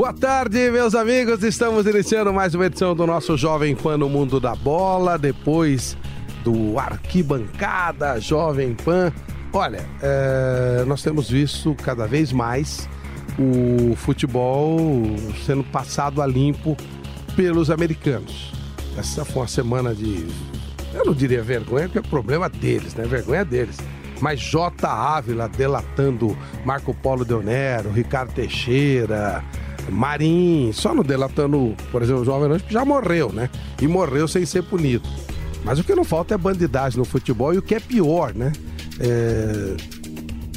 Boa tarde, meus amigos. Estamos iniciando mais uma edição do nosso Jovem Pan no Mundo da Bola. Depois do Arquibancada Jovem Pan. Olha, é, nós temos visto cada vez mais o futebol sendo passado a limpo pelos americanos. Essa foi uma semana de. Eu não diria vergonha, porque é problema deles, né? Vergonha deles. Mas J. Ávila delatando Marco Polo Deonero, Ricardo Teixeira, Marim, só no delatando, por exemplo, o Nerd, que já morreu, né? E morreu sem ser punido. Mas o que não falta é bandidagem no futebol e o que é pior, né? É...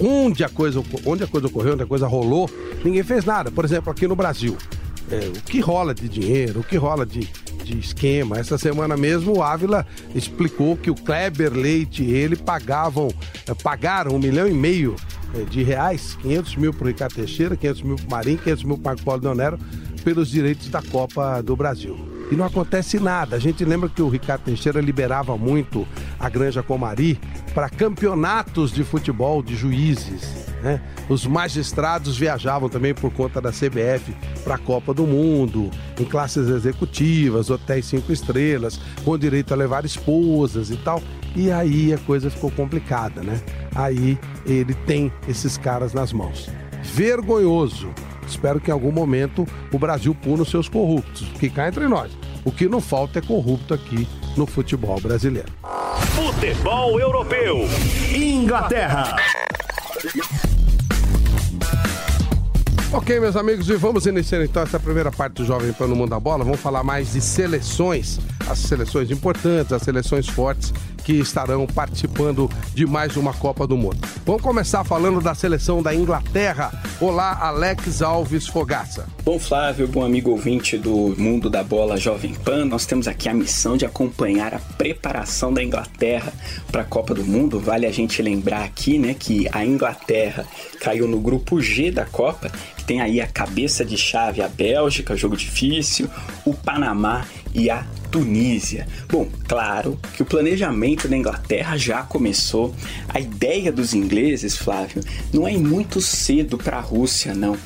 Onde, a coisa, onde a coisa ocorreu, onde a coisa rolou, ninguém fez nada. Por exemplo, aqui no Brasil. É, o que rola de dinheiro, o que rola de, de esquema. Essa semana mesmo o Ávila explicou que o Kleber Leite e ele pagavam, eh, pagaram um milhão e meio eh, de reais, 500 mil para o Ricardo Teixeira, 500 mil para o Marinho, 500 mil para o Marco Paulo Deonero, pelos direitos da Copa do Brasil. E não acontece nada. A gente lembra que o Ricardo Teixeira liberava muito a Granja Comari para campeonatos de futebol de juízes. Né? Os magistrados viajavam também por conta da CBF para a Copa do Mundo, em classes executivas, hotéis cinco estrelas, com direito a levar esposas e tal. E aí a coisa ficou complicada, né? Aí ele tem esses caras nas mãos. Vergonhoso. Espero que em algum momento o Brasil puna os seus corruptos, que cá entre nós. O que não falta é corrupto aqui no futebol brasileiro. Futebol europeu. Inglaterra. Ok, meus amigos, e vamos iniciar então essa primeira parte do Jovem Pan no Mundo da Bola. Vamos falar mais de seleções, as seleções importantes, as seleções fortes que estarão participando de mais uma Copa do Mundo. Vamos começar falando da seleção da Inglaterra. Olá, Alex Alves Fogaça. Bom, Flávio, bom amigo ouvinte do Mundo da Bola Jovem Pan, nós temos aqui a missão de acompanhar a preparação da Inglaterra para a Copa do Mundo. Vale a gente lembrar aqui, né, que a Inglaterra caiu no grupo G da Copa, que tem aí a cabeça de chave a Bélgica, jogo difícil, o Panamá e a Tunísia. Bom, claro que o planejamento da Inglaterra já começou. A ideia dos ingleses, Flávio, não é muito cedo para a Rússia, não.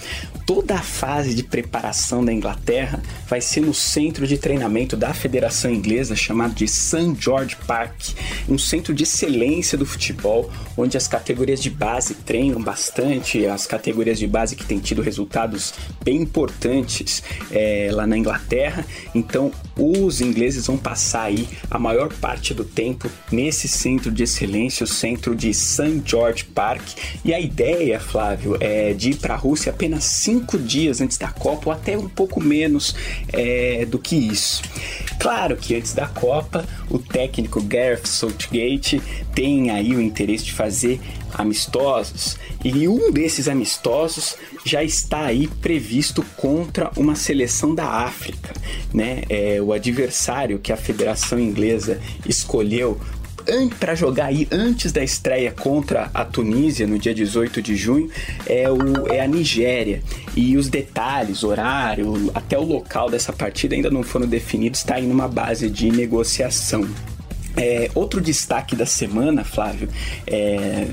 Toda a fase de preparação da Inglaterra vai ser no centro de treinamento da Federação Inglesa, chamado de St. George Park, um centro de excelência do futebol, onde as categorias de base treinam bastante, as categorias de base que têm tido resultados bem importantes é, lá na Inglaterra. Então, os ingleses vão passar aí a maior parte do tempo nesse centro de excelência, o centro de St. George Park. E a ideia, Flávio, é de ir para a Rússia apenas cinco dias antes da Copa, ou até um pouco menos é, do que isso. Claro que antes da Copa, o técnico Gareth Southgate tem aí o interesse de fazer amistosos e um desses amistosos já está aí previsto contra uma seleção da África, né? É o adversário que a Federação Inglesa escolheu para jogar aí antes da estreia contra a Tunísia no dia 18 de junho é, o, é a Nigéria. E os detalhes, horário, até o local dessa partida ainda não foram definidos, está aí numa base de negociação. É, outro destaque da semana, Flávio, é,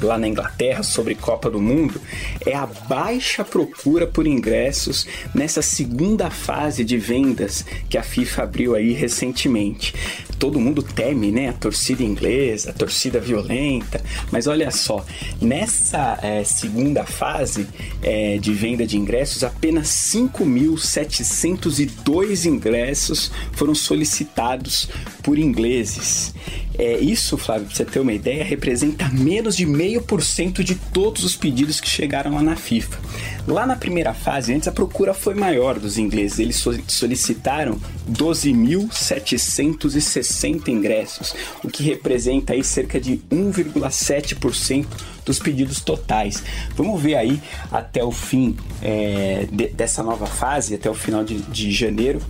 lá na Inglaterra sobre Copa do Mundo é a baixa procura por ingressos nessa segunda fase de vendas que a FIFA abriu aí recentemente. Todo mundo teme, né? A torcida inglesa, a torcida violenta, mas olha só, nessa é, segunda fase é, de venda de ingressos, apenas 5.702 ingressos foram solicitados por ingleses. É, isso, Flávio, para você ter uma ideia, representa menos de meio por cento de todos os pedidos que chegaram lá na FIFA. Lá na primeira fase, antes a procura foi maior dos ingleses. Eles solicitaram 12.760 60 ingressos, o que representa aí cerca de 1,7% dos pedidos totais. Vamos ver aí até o fim é, de, dessa nova fase, até o final de, de janeiro,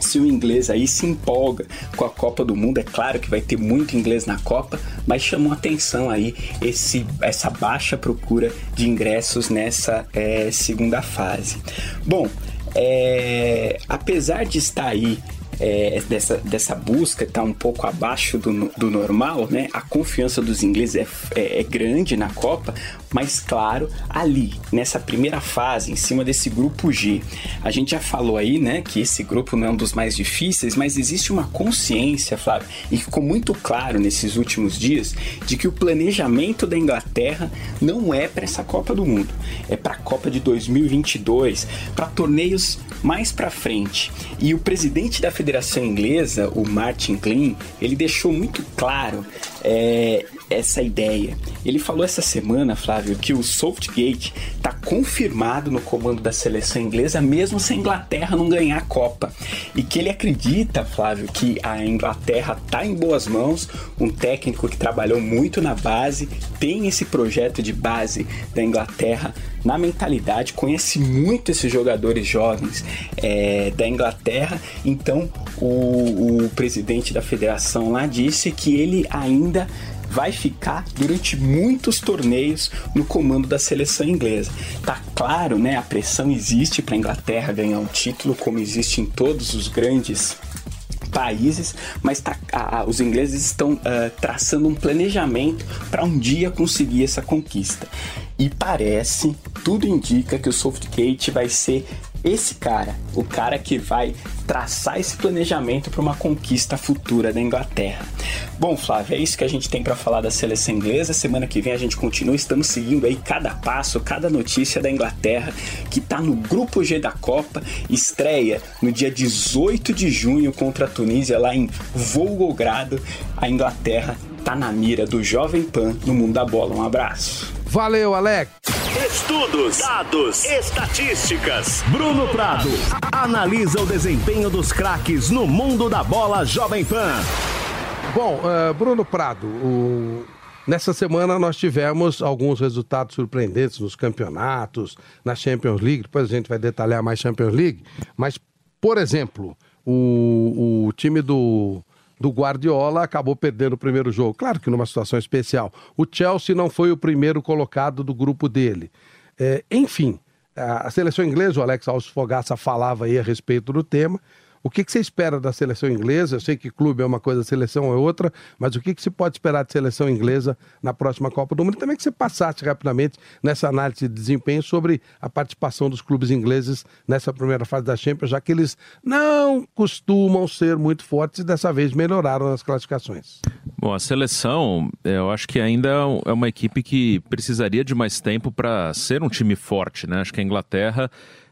se o inglês aí se empolga com a Copa do Mundo. É claro que vai ter muito inglês na Copa, mas chamou atenção aí esse, essa baixa procura de ingressos nessa é, segunda fase. Bom, é, apesar de estar aí é, dessa, dessa busca está um pouco abaixo do, do normal, né? A confiança dos ingleses é, é, é, grande na Copa, mas claro, ali, nessa primeira fase, em cima desse grupo G, a gente já falou aí, né, que esse grupo não é um dos mais difíceis, mas existe uma consciência, Flávio, e ficou muito claro nesses últimos dias, de que o planejamento da Inglaterra não é para essa Copa do Mundo, é para a Copa de 2022, para torneios mais para frente. E o presidente da Federação Inglesa, o Martin Klein, ele deixou muito claro é, essa ideia. Ele falou essa semana, Flávio, que o Southgate está confirmado no comando da seleção inglesa, mesmo se a Inglaterra não ganhar a Copa. E que ele acredita, Flávio, que a Inglaterra está em boas mãos, um técnico que trabalhou muito na base, tem esse projeto de base da Inglaterra na mentalidade, conhece muito esses jogadores jovens é, da Inglaterra. Então, o, o presidente da federação lá disse que ele ainda vai ficar durante muitos torneios no comando da seleção inglesa. Tá claro, né? A pressão existe para a Inglaterra ganhar um título, como existe em todos os grandes países, mas tá, a, os ingleses estão uh, traçando um planejamento para um dia conseguir essa conquista. E parece, tudo indica que o Southgate vai ser esse cara, o cara que vai traçar esse planejamento para uma conquista futura da Inglaterra. Bom, Flávio, é isso que a gente tem para falar da seleção inglesa. Semana que vem a gente continua, estamos seguindo aí cada passo, cada notícia da Inglaterra, que está no grupo G da Copa, estreia no dia 18 de junho contra a Tunísia lá em Volgogrado. A Inglaterra tá na mira do Jovem Pan no mundo da bola. Um abraço. Valeu, Alex. Estudos, dados, estatísticas. Bruno Prado analisa o desempenho dos craques no mundo da bola Jovem Pan. Bom, uh, Bruno Prado, o... nessa semana nós tivemos alguns resultados surpreendentes nos campeonatos, na Champions League. Depois a gente vai detalhar mais Champions League. Mas, por exemplo, o, o time do do Guardiola acabou perdendo o primeiro jogo. Claro que numa situação especial. O Chelsea não foi o primeiro colocado do grupo dele. É, enfim, a seleção inglesa, o Alex Alves Fogaça falava aí a respeito do tema. O que, que, você espera da seleção inglesa? Eu sei que clube é uma coisa, seleção é outra, mas o que, que se pode esperar de seleção inglesa na próxima Copa do Mundo? Também que você passasse rapidamente nessa análise de desempenho sobre a participação dos clubes ingleses nessa primeira fase da Champions, já que eles não costumam ser muito fortes e dessa vez melhoraram nas classificações. Bom, a seleção, eu acho que ainda é uma equipe que precisaria de mais tempo para ser um time forte, né? Acho que a Inglaterra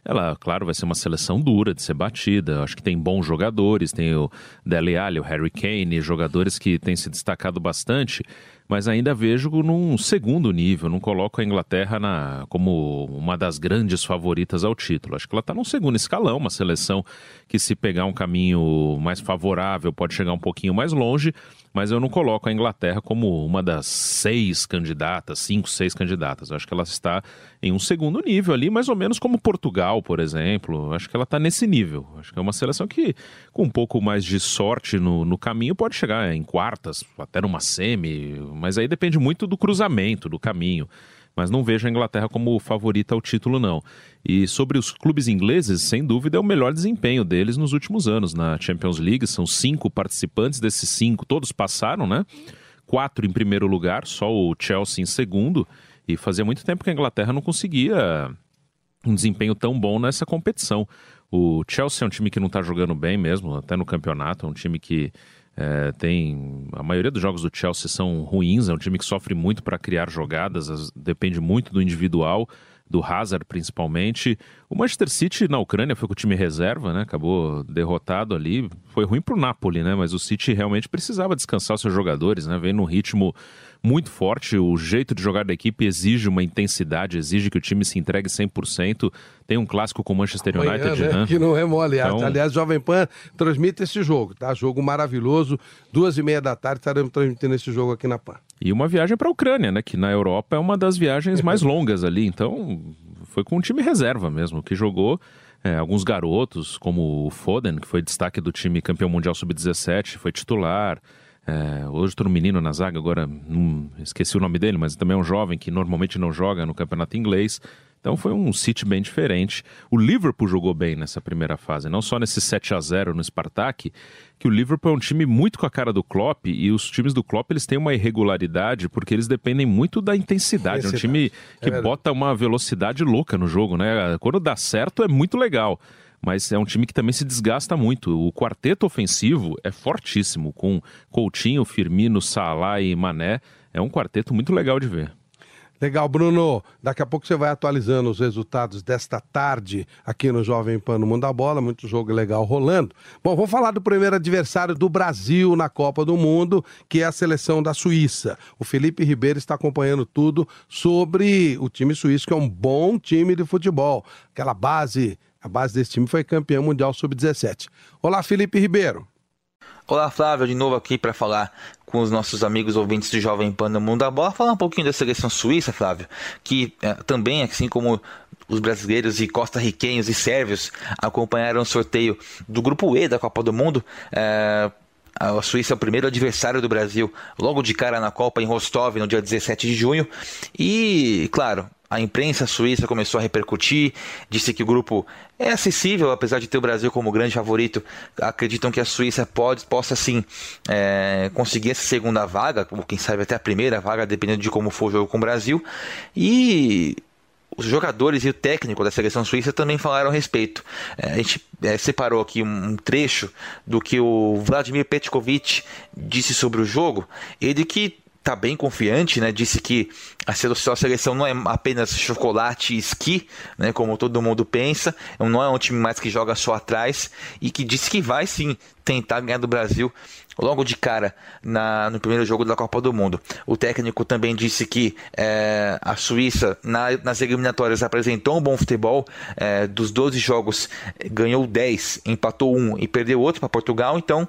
ela, claro, vai ser uma seleção dura de ser batida. Acho que tem bons jogadores, tem o Dele Alli, o Harry Kane, jogadores que têm se destacado bastante mas ainda vejo num segundo nível. Não coloco a Inglaterra na, como uma das grandes favoritas ao título. Acho que ela está num segundo escalão, uma seleção que, se pegar um caminho mais favorável, pode chegar um pouquinho mais longe, mas eu não coloco a Inglaterra como uma das seis candidatas, cinco, seis candidatas. acho que ela está em um segundo nível ali, mais ou menos como Portugal, por exemplo. acho que ela está nesse nível. acho que é uma seleção que, com um pouco mais de sorte no, no caminho, pode chegar em quartas, até numa semi, mas aí depende muito do cruzamento, do caminho. Mas não vejo a Inglaterra como favorita ao título, não. E sobre os clubes ingleses, sem dúvida é o melhor desempenho deles nos últimos anos na Champions League. São cinco participantes, desses cinco, todos passaram, né? Quatro em primeiro lugar, só o Chelsea em segundo. E fazia muito tempo que a Inglaterra não conseguia um desempenho tão bom nessa competição. O Chelsea é um time que não está jogando bem mesmo, até no campeonato. É um time que é, tem a maioria dos jogos do Chelsea são ruins, é um time que sofre muito para criar jogadas, as, depende muito do individual, do Hazard principalmente. O Manchester City na Ucrânia foi com o time reserva, né? Acabou derrotado ali. Foi ruim para o Napoli, né? Mas o City realmente precisava descansar os seus jogadores, né? Vem num ritmo muito forte. O jeito de jogar da equipe exige uma intensidade, exige que o time se entregue 100%. Tem um clássico com o Manchester Amanhã, United, né? né? Que não é mole. Então- Aliás, Jovem Pan transmite esse jogo, tá? Jogo maravilhoso. Duas e meia da tarde estaremos transmitindo esse jogo aqui na Pan. E uma viagem para a Ucrânia, né? Que na Europa é uma das viagens mais longas ali. Então, foi com um time reserva mesmo, que jogou é, alguns garotos, como o Foden, que foi destaque do time campeão mundial sub-17, foi titular. É, hoje tem um menino na zaga, agora não, esqueci o nome dele, mas também é um jovem que normalmente não joga no campeonato inglês. Então foi um City bem diferente. O Liverpool jogou bem nessa primeira fase, não só nesse 7 a 0 no Spartak, que o Liverpool é um time muito com a cara do Klopp e os times do Klopp eles têm uma irregularidade porque eles dependem muito da intensidade. É um time Intensidade. É que verdade. bota uma velocidade louca no jogo, né? Quando dá certo é muito legal. Mas é um time que também se desgasta muito. O quarteto ofensivo é fortíssimo, com Coutinho, Firmino, Salah e Mané. É um quarteto muito legal de ver. Legal, Bruno. Daqui a pouco você vai atualizando os resultados desta tarde aqui no Jovem Pan no Mundo da Bola. Muito jogo legal rolando. Bom, vamos falar do primeiro adversário do Brasil na Copa do Mundo, que é a seleção da Suíça. O Felipe Ribeiro está acompanhando tudo sobre o time suíço, que é um bom time de futebol. Aquela base, a base desse time foi campeão mundial sub-17. Olá, Felipe Ribeiro. Olá, Flávio, de novo aqui para falar com os nossos amigos ouvintes do Jovem Pan no Mundo da Bola, falar um pouquinho da seleção suíça, Flávio, que eh, também, assim como os brasileiros e costarriquenhos e sérvios acompanharam o sorteio do Grupo E da Copa do Mundo, eh, a Suíça é o primeiro adversário do Brasil logo de cara na Copa em Rostov no dia 17 de junho. E, claro, a imprensa suíça começou a repercutir, disse que o grupo é acessível, apesar de ter o Brasil como grande favorito. Acreditam que a Suíça pode, possa sim é, conseguir essa segunda vaga, ou quem sabe até a primeira vaga, dependendo de como for o jogo com o Brasil. E os jogadores e o técnico da seleção suíça também falaram a respeito. É, a gente é, separou aqui um, trecho do que o Vladimir Petkovic disse sobre o jogo. Ele que está bem confiante, né? Disse que a seleção, a seleção não é apenas chocolate e esqui, né? Como todo mundo pensa. Não é um time mais que joga só atrás e que disse que vai sim tentar ganhar do Brasil logo de cara na, no primeiro jogo da Copa do Mundo. O técnico também disse que é, a Suíça na, nas eliminatórias apresentou um bom futebol. É, dos 12 jogos ganhou 10, empatou um e perdeu outro para Portugal. Então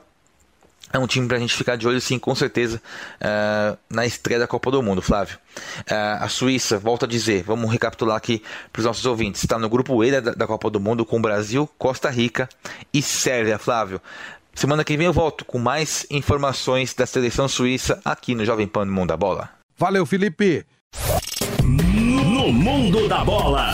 é um time para a gente ficar de olho, sim, com certeza, uh, na estreia da Copa do Mundo, Flávio. Uh, a Suíça, volto a dizer, vamos recapitular aqui para os nossos ouvintes, está no grupo E da, da, Copa do Mundo com Brasil, Costa Rica e Sérvia, Flávio. Semana que vem eu volto com mais informações da seleção suíça aqui no Jovem Pan do Mundo da Bola. Valeu, Felipe! No Mundo da Bola.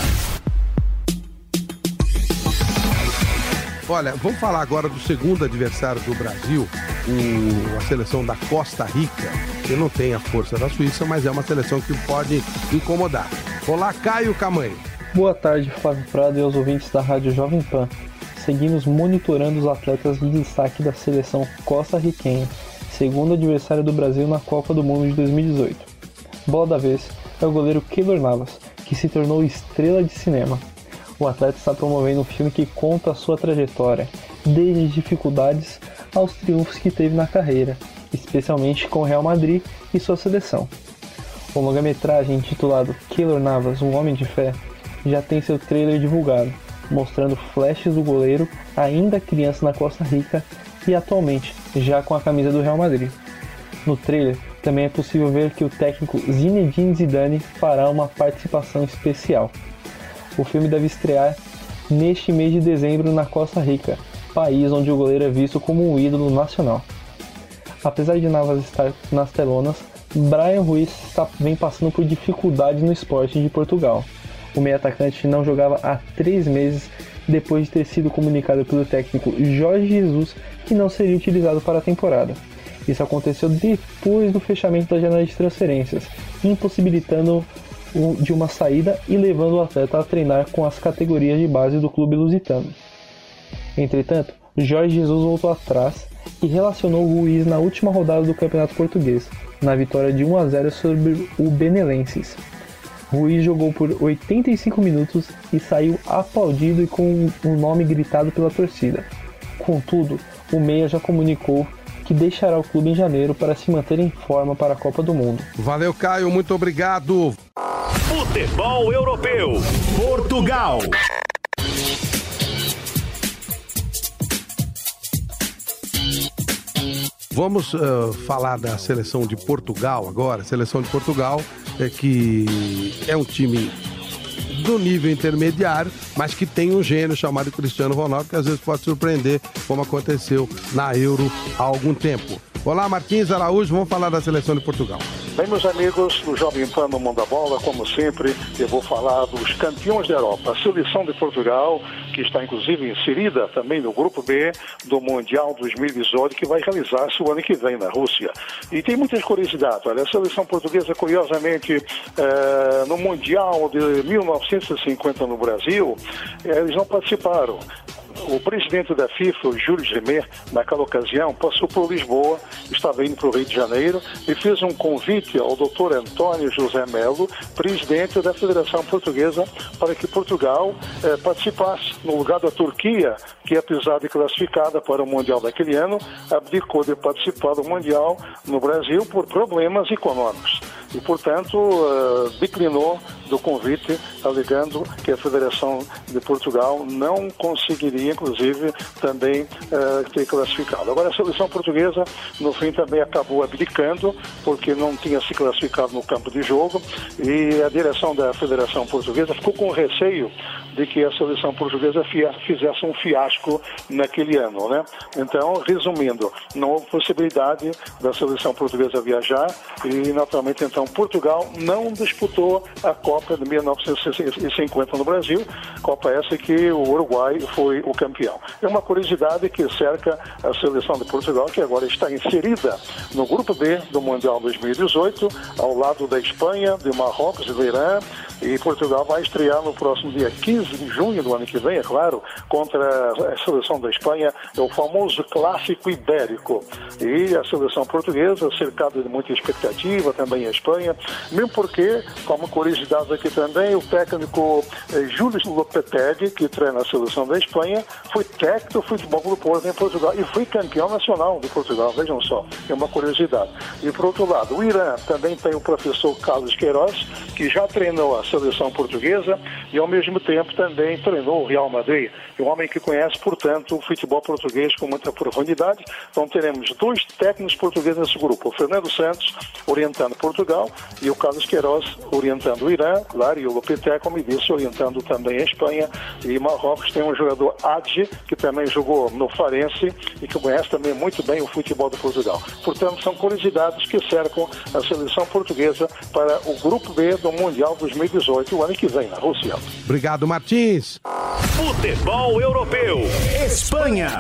Olha, vamos falar agora do segundo adversário do Brasil, o, a seleção da Costa Rica, que não tem a força da Suíça, mas é uma seleção que pode incomodar. Olá, Caio Camanho. Boa tarde, Flávio Prado e aos ouvintes da Rádio Jovem Pan. Seguimos monitorando os atletas de destaque da seleção costarriquenha, segundo adversário do Brasil na Copa do Mundo de 2018. Bola da vez é o goleiro Keylor Navas, que se tornou estrela de cinema o atleta está promovendo um filme que conta a sua trajetória, desde dificuldades aos triunfos que teve na carreira, especialmente com o Real Madrid e sua seleção. O longa-metragem intitulado Keylor Navas, um homem de fé, já tem seu trailer divulgado, mostrando flashes do goleiro ainda criança na Costa Rica e atualmente já com a camisa do Real Madrid. No trailer também é possível ver que o técnico Zinedine Zidane fará uma participação especial. O filme deve estrear neste mês de dezembro na Costa Rica, país onde o goleiro é visto como um ídolo nacional. Apesar de Navas estar nas telonas, Brian Ruiz está, vem passando por dificuldades no esporte de Portugal. O meio-atacante não jogava há três meses depois de ter sido comunicado pelo técnico Jorge Jesus que não seria utilizado para a temporada. Isso aconteceu depois do fechamento da janela de transferências, impossibilitando de uma saída e levando o atleta a treinar com as categorias de base do clube lusitano. Entretanto, Jorge Jesus voltou atrás e relacionou Ruiz na última rodada do Campeonato Português, na vitória de 1 a 0 sobre o Benelenses. Ruiz jogou por 85 minutos e saiu aplaudido e com o nome gritado pela torcida. Contudo, o Meia já comunicou que deixará o clube em janeiro para se manter em forma para a Copa do Mundo. Valeu, Caio, muito obrigado. Futebol Europeu. Portugal. Vamos uh, falar da seleção de Portugal agora. Seleção de Portugal é que é um time do nível intermediário, mas que tem um gênio chamado Cristiano Ronaldo que às vezes pode surpreender, como aconteceu na Euro há algum tempo. Olá, Martins Araújo, vamos falar da seleção de Portugal. Bem, meus amigos do Jovem Pan no Mundo da Bola, como sempre, eu vou falar dos campeões da Europa. A seleção de Portugal, que está inclusive inserida também no grupo B do Mundial 2018, que vai realizar-se o ano que vem na Rússia. E tem muitas curiosidades. Olha, a seleção portuguesa, curiosamente, eh, no Mundial de 1950 no Brasil, eh, eles não participaram o presidente da FIFA, Júlio Gemer, naquela ocasião, passou por Lisboa, estava indo para o Rio de Janeiro e fez um convite ao doutor Antônio José Melo, presidente da Federação Portuguesa, para que Portugal eh, participasse no lugar da Turquia, que apesar de classificada para o Mundial daquele ano, abdicou de participar do Mundial no Brasil por problemas econômicos e, portanto, uh, declinou do convite, alegando que a Federação de Portugal não conseguiria, inclusive, também uh, ter classificado. Agora, a seleção portuguesa, no fim, também acabou abdicando, porque não tinha se classificado no campo de jogo, e a direção da Federação Portuguesa ficou com receio de que a seleção portuguesa fizesse um fiasco naquele ano, né? Então, resumindo, não houve possibilidade da seleção portuguesa viajar e, naturalmente, então, Portugal não disputou a Copa de 1950 no Brasil, Copa essa que o Uruguai foi o campeão. É uma curiosidade que cerca a seleção de Portugal, que agora está inserida no grupo B do Mundial 2018, ao lado da Espanha, de Marrocos e do Irã, e Portugal vai estrear no próximo dia 15 de junho do ano que vem, é claro, contra a seleção da Espanha, é o famoso clássico ibérico. E a seleção portuguesa, cercada de muita expectativa, também a Espanha, mesmo porque, como curiosidade aqui também, o técnico eh, Júlio Lopetegui, que treina a seleção da Espanha, foi técnico do futebol do Porto em Portugal e foi campeão nacional de Portugal, vejam só, é uma curiosidade. E por outro lado, o Irã também tem o professor Carlos Queiroz, que já treinou a seleção portuguesa e ao mesmo tempo também treinou o Real Madrid. É um homem que conhece, portanto, o futebol português com muita profundidade. Então teremos dois técnicos portugueses nesse grupo, o Fernando Santos orientando Portugal e o Carlos Queiroz orientando o Irã, claro, e o Lopetegui, como disse, orientando também a Espanha e Marrocos tem um jogador Adji, que também jogou no Farense e que conhece também muito bem o futebol de Portugal. Portanto, são curiosidades que cercam a seleção portuguesa para o Grupo B do Mundial 2018, o ano que vem, na Rússia. Obrigado, Martins. Futebol Europeu. Espanha.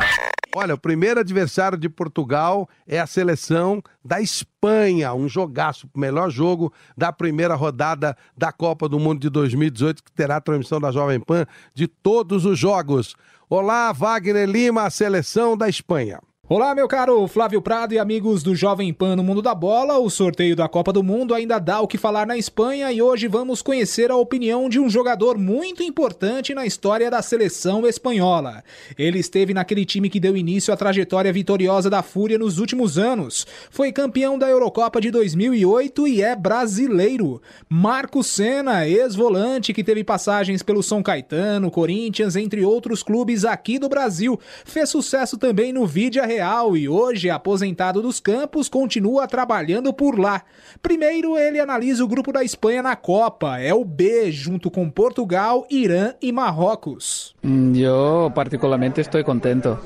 Olha, o primeiro adversário de Portugal é a seleção da Espanha, um jogaço, o melhor jogo da primeira rodada da Copa do Mundo de 2018, que terá transmissão da Jovem Pan de todos os jogos. Olá, Wagner Lima, a seleção da Espanha. Olá, meu caro Flávio Prado e amigos do Jovem Pan no Mundo da Bola. O sorteio da Copa do Mundo ainda dá o que falar na Espanha e hoje vamos conhecer a opinião de um jogador muito importante na história da seleção espanhola. Ele esteve naquele time que deu início à trajetória vitoriosa da Fúria nos últimos anos. Foi campeão da Eurocopa de 2008 e é brasileiro. Marco Senna, ex-volante que teve passagens pelo São Caetano, Corinthians, entre outros clubes aqui do Brasil. Fez sucesso também no Vídeo Real e hoje, aposentado dos campos, continua trabalhando por lá. Primeiro, ele analisa o grupo da Espanha na Copa, é o B, junto com Portugal, Irã e Marrocos. Eu, particularmente, estou contento.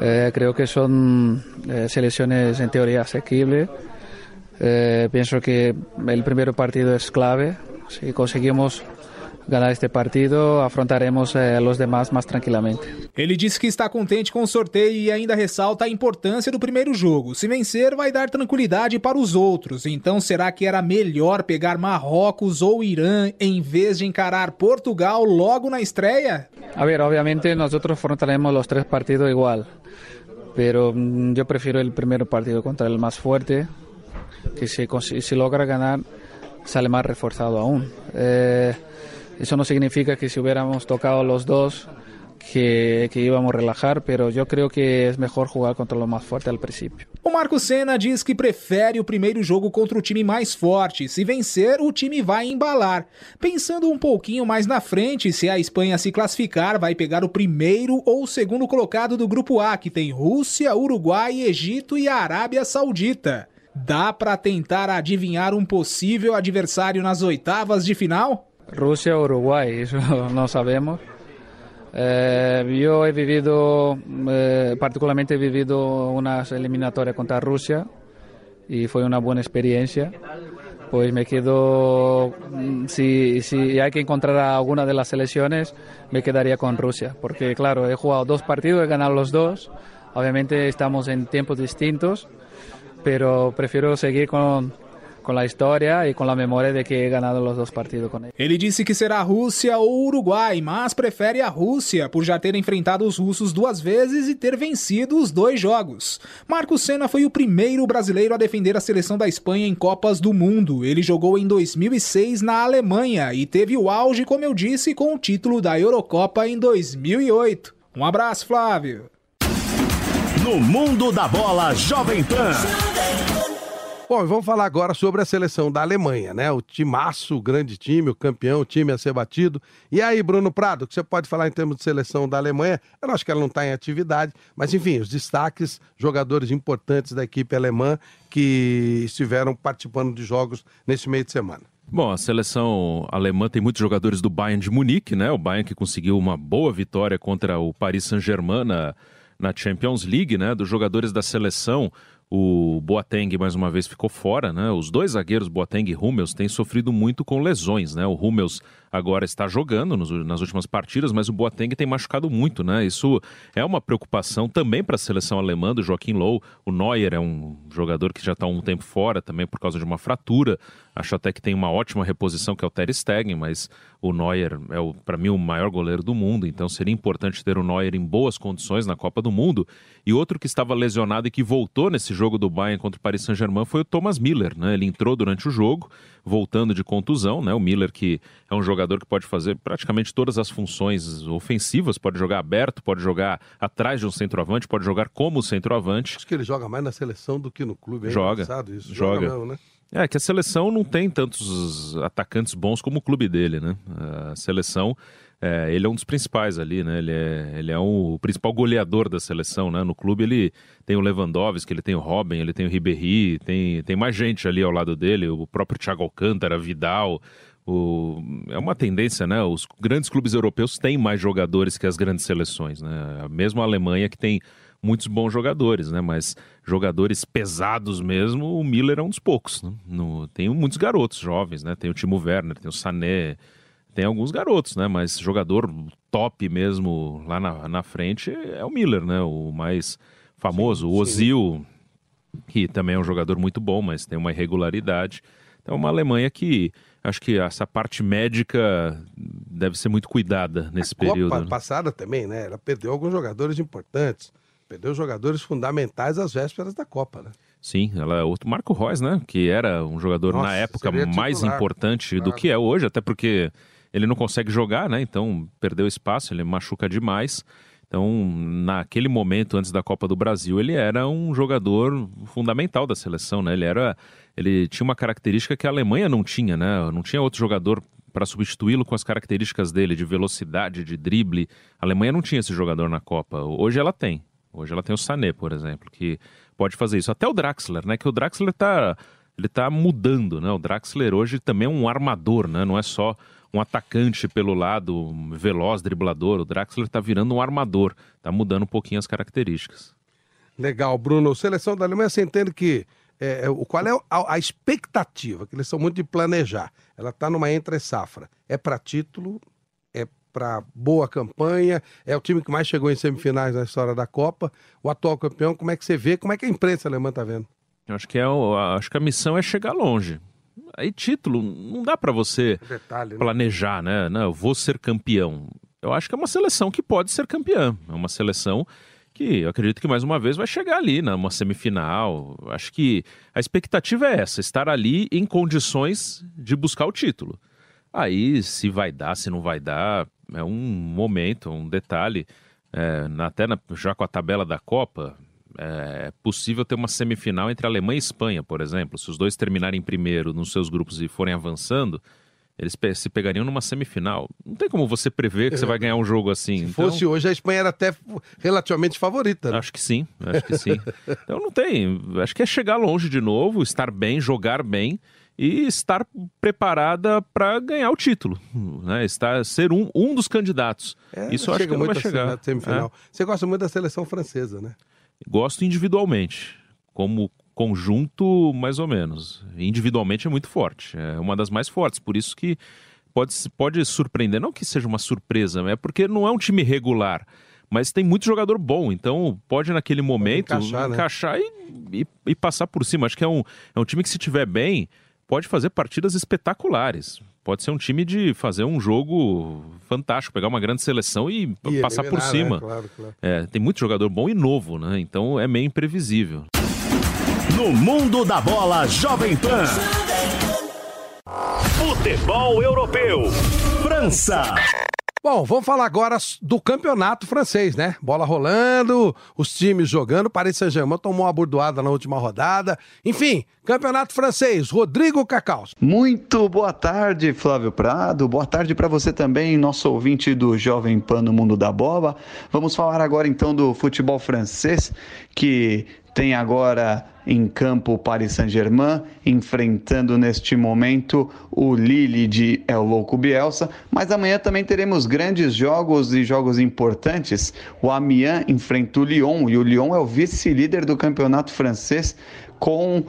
Eh, creo que son eh, selecciones en teoría asequibles. Eh, pienso que el primer partido es clave. Si conseguimos ganar este partido, afrontaremos eh, los demás mais tranquilamente. Ele disse que está contente com o sorteio e ainda ressalta a importância do primeiro jogo. Se vencer, vai dar tranquilidade para os outros. Então, será que era melhor pegar Marrocos ou Irã em vez de encarar Portugal logo na estreia? A ver, obviamente nós afrontaremos os três partidos igual, pero mm, eu prefiro o primeiro partido contra o mais forte, que se, se logra ganar sale mais reforçado aún. Eh, Eso no significa que si hubiéramos tocado los dos, que, que íbamos a relajar, pero yo creo que es mejor jugar contra lo más fuerte al principio. O Marco Senna diz que prefere o primeiro jogo contra o time mais forte. Se vencer, o time vai embalar. Pensando um pouquinho mais na frente, se a Espanha se classificar, vai pegar o primeiro ou o segundo colocado do grupo A, que tem Rússia, Uruguai, Egito e Arábia Saudita. Dá para tentar adivinhar um possível adversário nas oitavas de final? Rússia ou Uruguai, isso não sabemos. Eh, yo he vivido, eh, particularmente he vivido unas eliminatorias contra Rusia y fue una buena experiencia. Pues me quedo, mm, si, si hay que encontrar a alguna de las selecciones, me quedaría con Rusia. Porque claro, he jugado dos partidos, he ganado los dos. Obviamente estamos en tiempos distintos, pero prefiero seguir con, com a história e com a memória de que he ganado os dois partidos com ele. Ele disse que será Rússia ou Uruguai, mas prefere a Rússia por já ter enfrentado os russos duas vezes e ter vencido os dois jogos. Marco Senna foi o primeiro brasileiro a defender a seleção da Espanha em Copas do Mundo. Ele jogou em 2006 na Alemanha e teve o auge, como eu disse, com o título da Eurocopa em 2008. Um abraço, Flávio. No mundo da bola, Jovem Pan. Bom, vamos falar agora sobre a seleção da Alemanha, né? O timaço, o grande time, o campeão, o time a ser batido. E aí, Bruno Prado, o que você pode falar em termos de seleção da Alemanha? Eu acho que ela não está em atividade, mas enfim, os destaques, jogadores importantes da equipe alemã que estiveram participando de jogos nesse meio de semana. Bom, a seleção alemã tem muitos jogadores do Bayern de Munique, né? O Bayern que conseguiu uma boa vitória contra o Paris Saint-Germain na, na Champions League, né? Dos jogadores da seleção, o Boateng mais uma vez ficou fora, né? Os dois zagueiros, Boateng e Hummels, têm sofrido muito com lesões, né? O Hummels agora está jogando nos, nas últimas partidas, mas o Boateng tem machucado muito, né? Isso é uma preocupação também para a seleção alemã do Joaquim Low. O Neuer é um jogador que já está um tempo fora também por causa de uma fratura. Acho até que tem uma ótima reposição que é o Ter Stegen, mas o Neuer é para mim o maior goleiro do mundo, então seria importante ter o Neuer em boas condições na Copa do Mundo. E outro que estava lesionado e que voltou nesse jogo do Bayern contra o Paris Saint-Germain foi o Thomas Miller, né? Ele entrou durante o jogo, voltando de contusão, né? O Miller que é um jogador que pode fazer praticamente todas as funções ofensivas, pode jogar aberto, pode jogar atrás de um centroavante, pode jogar como centroavante. Acho que ele joga mais na seleção do que no clube, é joga, isso. Joga. joga mesmo, né? É, que a seleção não tem tantos atacantes bons como o clube dele, né? A seleção, é, ele é um dos principais ali, né? Ele é, ele é um, o principal goleador da seleção, né? No clube ele tem o Lewandowski, ele tem o Robin, ele tem o Ribéry, tem, tem mais gente ali ao lado dele, o próprio Thiago Alcântara, Vidal... O, é uma tendência, né? Os grandes clubes europeus têm mais jogadores que as grandes seleções, né? Mesmo a Alemanha que tem muitos bons jogadores, né? Mas jogadores pesados mesmo, o Miller é um dos poucos. Né? No, tem muitos garotos jovens, né? Tem o Timo Werner, tem o Sané, tem alguns garotos, né? Mas jogador top mesmo lá na, na frente é o Miller, né? O mais famoso, sim, o Ozil, que também é um jogador muito bom, mas tem uma irregularidade. Então, uma Alemanha que acho que essa parte médica deve ser muito cuidada nesse a período. Copa né? passada também, né? Ela perdeu alguns jogadores importantes. Perdeu jogadores fundamentais às vésperas da Copa, né? Sim, ela, o Marco Reus, né? Que era um jogador Nossa, na época mais titular, importante do claro. que é hoje, até porque ele não consegue jogar, né? Então perdeu espaço, ele machuca demais. Então, naquele momento antes da Copa do Brasil, ele era um jogador fundamental da seleção, né? Ele era, ele tinha uma característica que a Alemanha não tinha, né? Não tinha outro jogador para substituí-lo com as características dele de velocidade, de drible. A Alemanha não tinha esse jogador na Copa. Hoje ela tem. Hoje ela tem o Sané, por exemplo, que pode fazer isso. Até o Draxler, né? Que o Draxler tá, ele tá mudando, né? O Draxler hoje também é um armador, né? Não é só um atacante pelo lado, veloz, driblador. O Draxler tá virando um armador. Tá mudando um pouquinho as características. Legal, Bruno. Seleção da Alemanha, você entende que é, é, qual é a, a expectativa, que eles são muito de planejar. Ela está numa entre-safra. É para título, é para boa campanha, é o time que mais chegou em semifinais na história da Copa. O atual campeão, como é que você vê? Como é que a imprensa alemã está vendo? Eu acho que, é, acho que a missão é chegar longe. Aí, título, não dá para você Detalhe, né? planejar, né? Não, eu vou ser campeão. Eu acho que é uma seleção que pode ser campeã. É uma seleção que eu acredito que mais uma vez vai chegar ali, numa semifinal. Eu Acho que a expectativa é essa: estar ali em condições de buscar o título. Aí, se vai dar, se não vai dar, é um momento, um detalhe. É, na- até na- já com a tabela da Copa, É possível ter uma semifinal entre Alemanha e Espanha, por exemplo. Se os dois terminarem primeiro nos seus grupos e forem avançando, eles se pegariam numa semifinal. Não tem como você prever que você vai ganhar um jogo assim. Se fosse hoje, a Espanha era até relativamente favorita. Né? Acho que sim, acho que sim. Então não tem. Acho que é chegar longe de novo, estar bem, jogar bem e estar preparada para ganhar o título, né? Estar ser um, um dos candidatos. É, Isso eu acho que não vai muito a chegar. na semifinal. É. Você gosta muito da seleção francesa, né? Gosto individualmente, como conjunto mais ou menos. Individualmente é muito forte, é uma das mais fortes, por isso que pode pode surpreender, não que seja uma surpresa, é porque não é um time regular. Mas tem muito jogador bom, então pode naquele momento encaixar, né? encaixar e, e- e passar por cima. Acho que é um, é um time que, se tiver bem, pode fazer partidas espetaculares. Pode ser um time de fazer um jogo fantástico, pegar uma grande seleção e, E passar por eliminar, cima. né? Claro, claro. É, tem muito jogador bom e novo, né? Então é meio imprevisível. No mundo da bola Jovem Pan. Futebol europeu. França. Bom, vamos falar agora do campeonato francês, né? Bola rolando, os times jogando. Paris Saint-Germain tomou uma burdoada na última rodada. Enfim, campeonato francês. Rodrigo Cacaus. Muito boa tarde, Flávio Prado. Boa tarde para você também, nosso ouvinte do Jovem Pan no Mundo da Bola. Vamos falar agora então do futebol francês, que tem agora em campo o Paris Saint-Germain, enfrentando neste momento o Lille de El Louco Bielsa. Mas amanhã também teremos grandes jogos e jogos importantes. O Amiens enfrenta o Lyon, e o Lyon é o vice-líder do campeonato francês com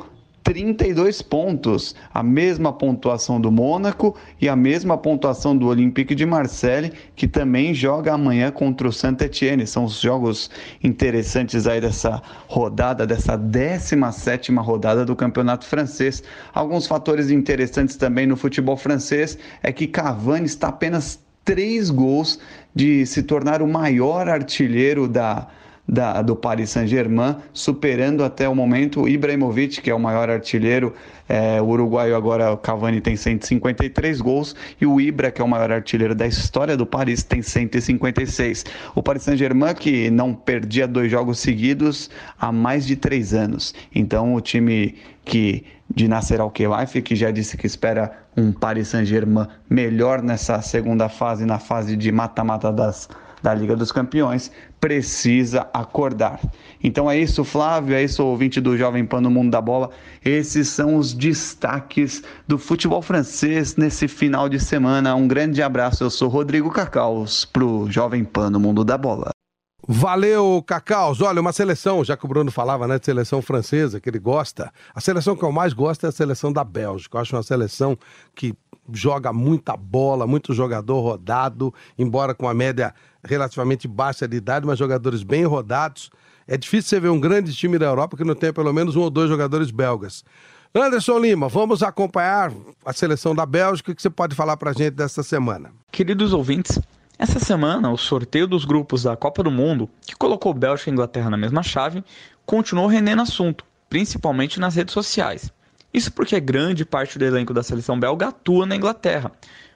32 pontos, a mesma pontuação do Mônaco e a mesma pontuação do Olympique de Marseille, que também joga amanhã contra o Saint-Etienne. São os jogos interessantes aí dessa rodada, dessa 17ª rodada do Campeonato Francês. Alguns fatores interessantes também no futebol francês é que Cavani está apenas três gols de se tornar o maior artilheiro da da, do Paris Saint-Germain, superando até o momento o Ibrahimovic, que é o maior artilheiro. É, uruguaio agora, o Cavani, tem 153 gols e o Ibra, que é o maior artilheiro da história do Paris, tem 156. O Paris Saint-Germain, que não perdia dois jogos seguidos há mais de três anos. Então, o time que de Nasser Al-Khelaifi, que já disse que espera um Paris Saint-Germain melhor nessa segunda fase, na fase de mata-mata das da Liga dos Campeões, precisa acordar. Então é isso, Flávio, é isso, ouvinte do Jovem Pan no Mundo da Bola. Esses são os destaques do futebol francês nesse final de semana. Um grande abraço, eu sou Rodrigo Cacaus, pro Jovem Pan no Mundo da Bola. Valeu, Cacaus. Olha, uma seleção, já que o Bruno falava, né, de seleção francesa, que ele gosta. A seleção que eu mais gosto é a seleção da Bélgica. Eu acho uma seleção que joga muita bola, muito jogador rodado, embora com a média relativamente baixa de idade, mas jogadores bem rodados. É difícil você ver um grande time da Europa que não tenha pelo menos um ou dois jogadores belgas. Anderson Lima, vamos acompanhar a seleção da Bélgica. O que você pode falar pra gente dessa semana? Queridos ouvintes, essa semana o sorteio dos grupos da Copa do Mundo, que colocou Bélgica e Inglaterra na mesma chave, continuou rendendo assunto, principalmente nas redes sociais. Isso porque grande parte do elenco da seleção belga atua na Inglaterra,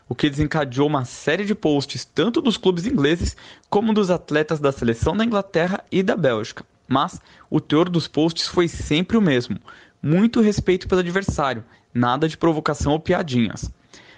o que desencadeou uma série de posts tanto dos clubes ingleses como dos atletas da seleção da Inglaterra e da Bélgica. Mas o teor dos posts foi sempre o mesmo: muito respeito pelo adversário, nada de provocação ou piadinhas.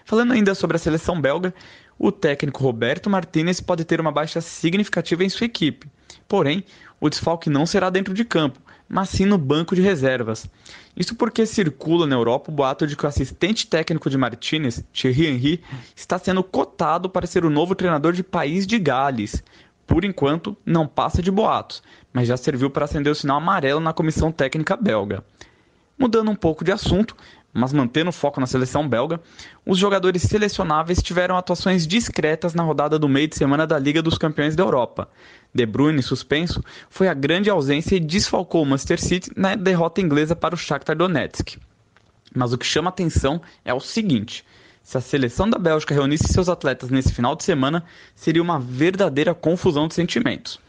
Falando ainda sobre a seleção belga, o técnico Roberto Martinez pode ter uma baixa significativa em sua equipe. Porém, o desfalque não será dentro de campo, mas sim no banco de reservas. Isso porque circula na Europa o boato de que o assistente técnico de Martinez, Thierry Henry, está sendo cotado para ser o novo treinador de País de Gales. Por enquanto, não passa de boatos, mas já serviu para acender o sinal amarelo na comissão técnica belga. Mudando um pouco de assunto, mas mantendo o foco na seleção belga, os jogadores selecionáveis tiveram atuações discretas na rodada do meio de semana da Liga dos Campeões da Europa. De Bruyne, suspenso, foi a grande ausência e desfalcou o Manchester City na derrota inglesa para o Shakhtar Donetsk. Mas o que chama atenção é o seguinte: se a seleção da Bélgica reunisse seus atletas nesse final de semana, seria uma verdadeira confusão de sentimentos.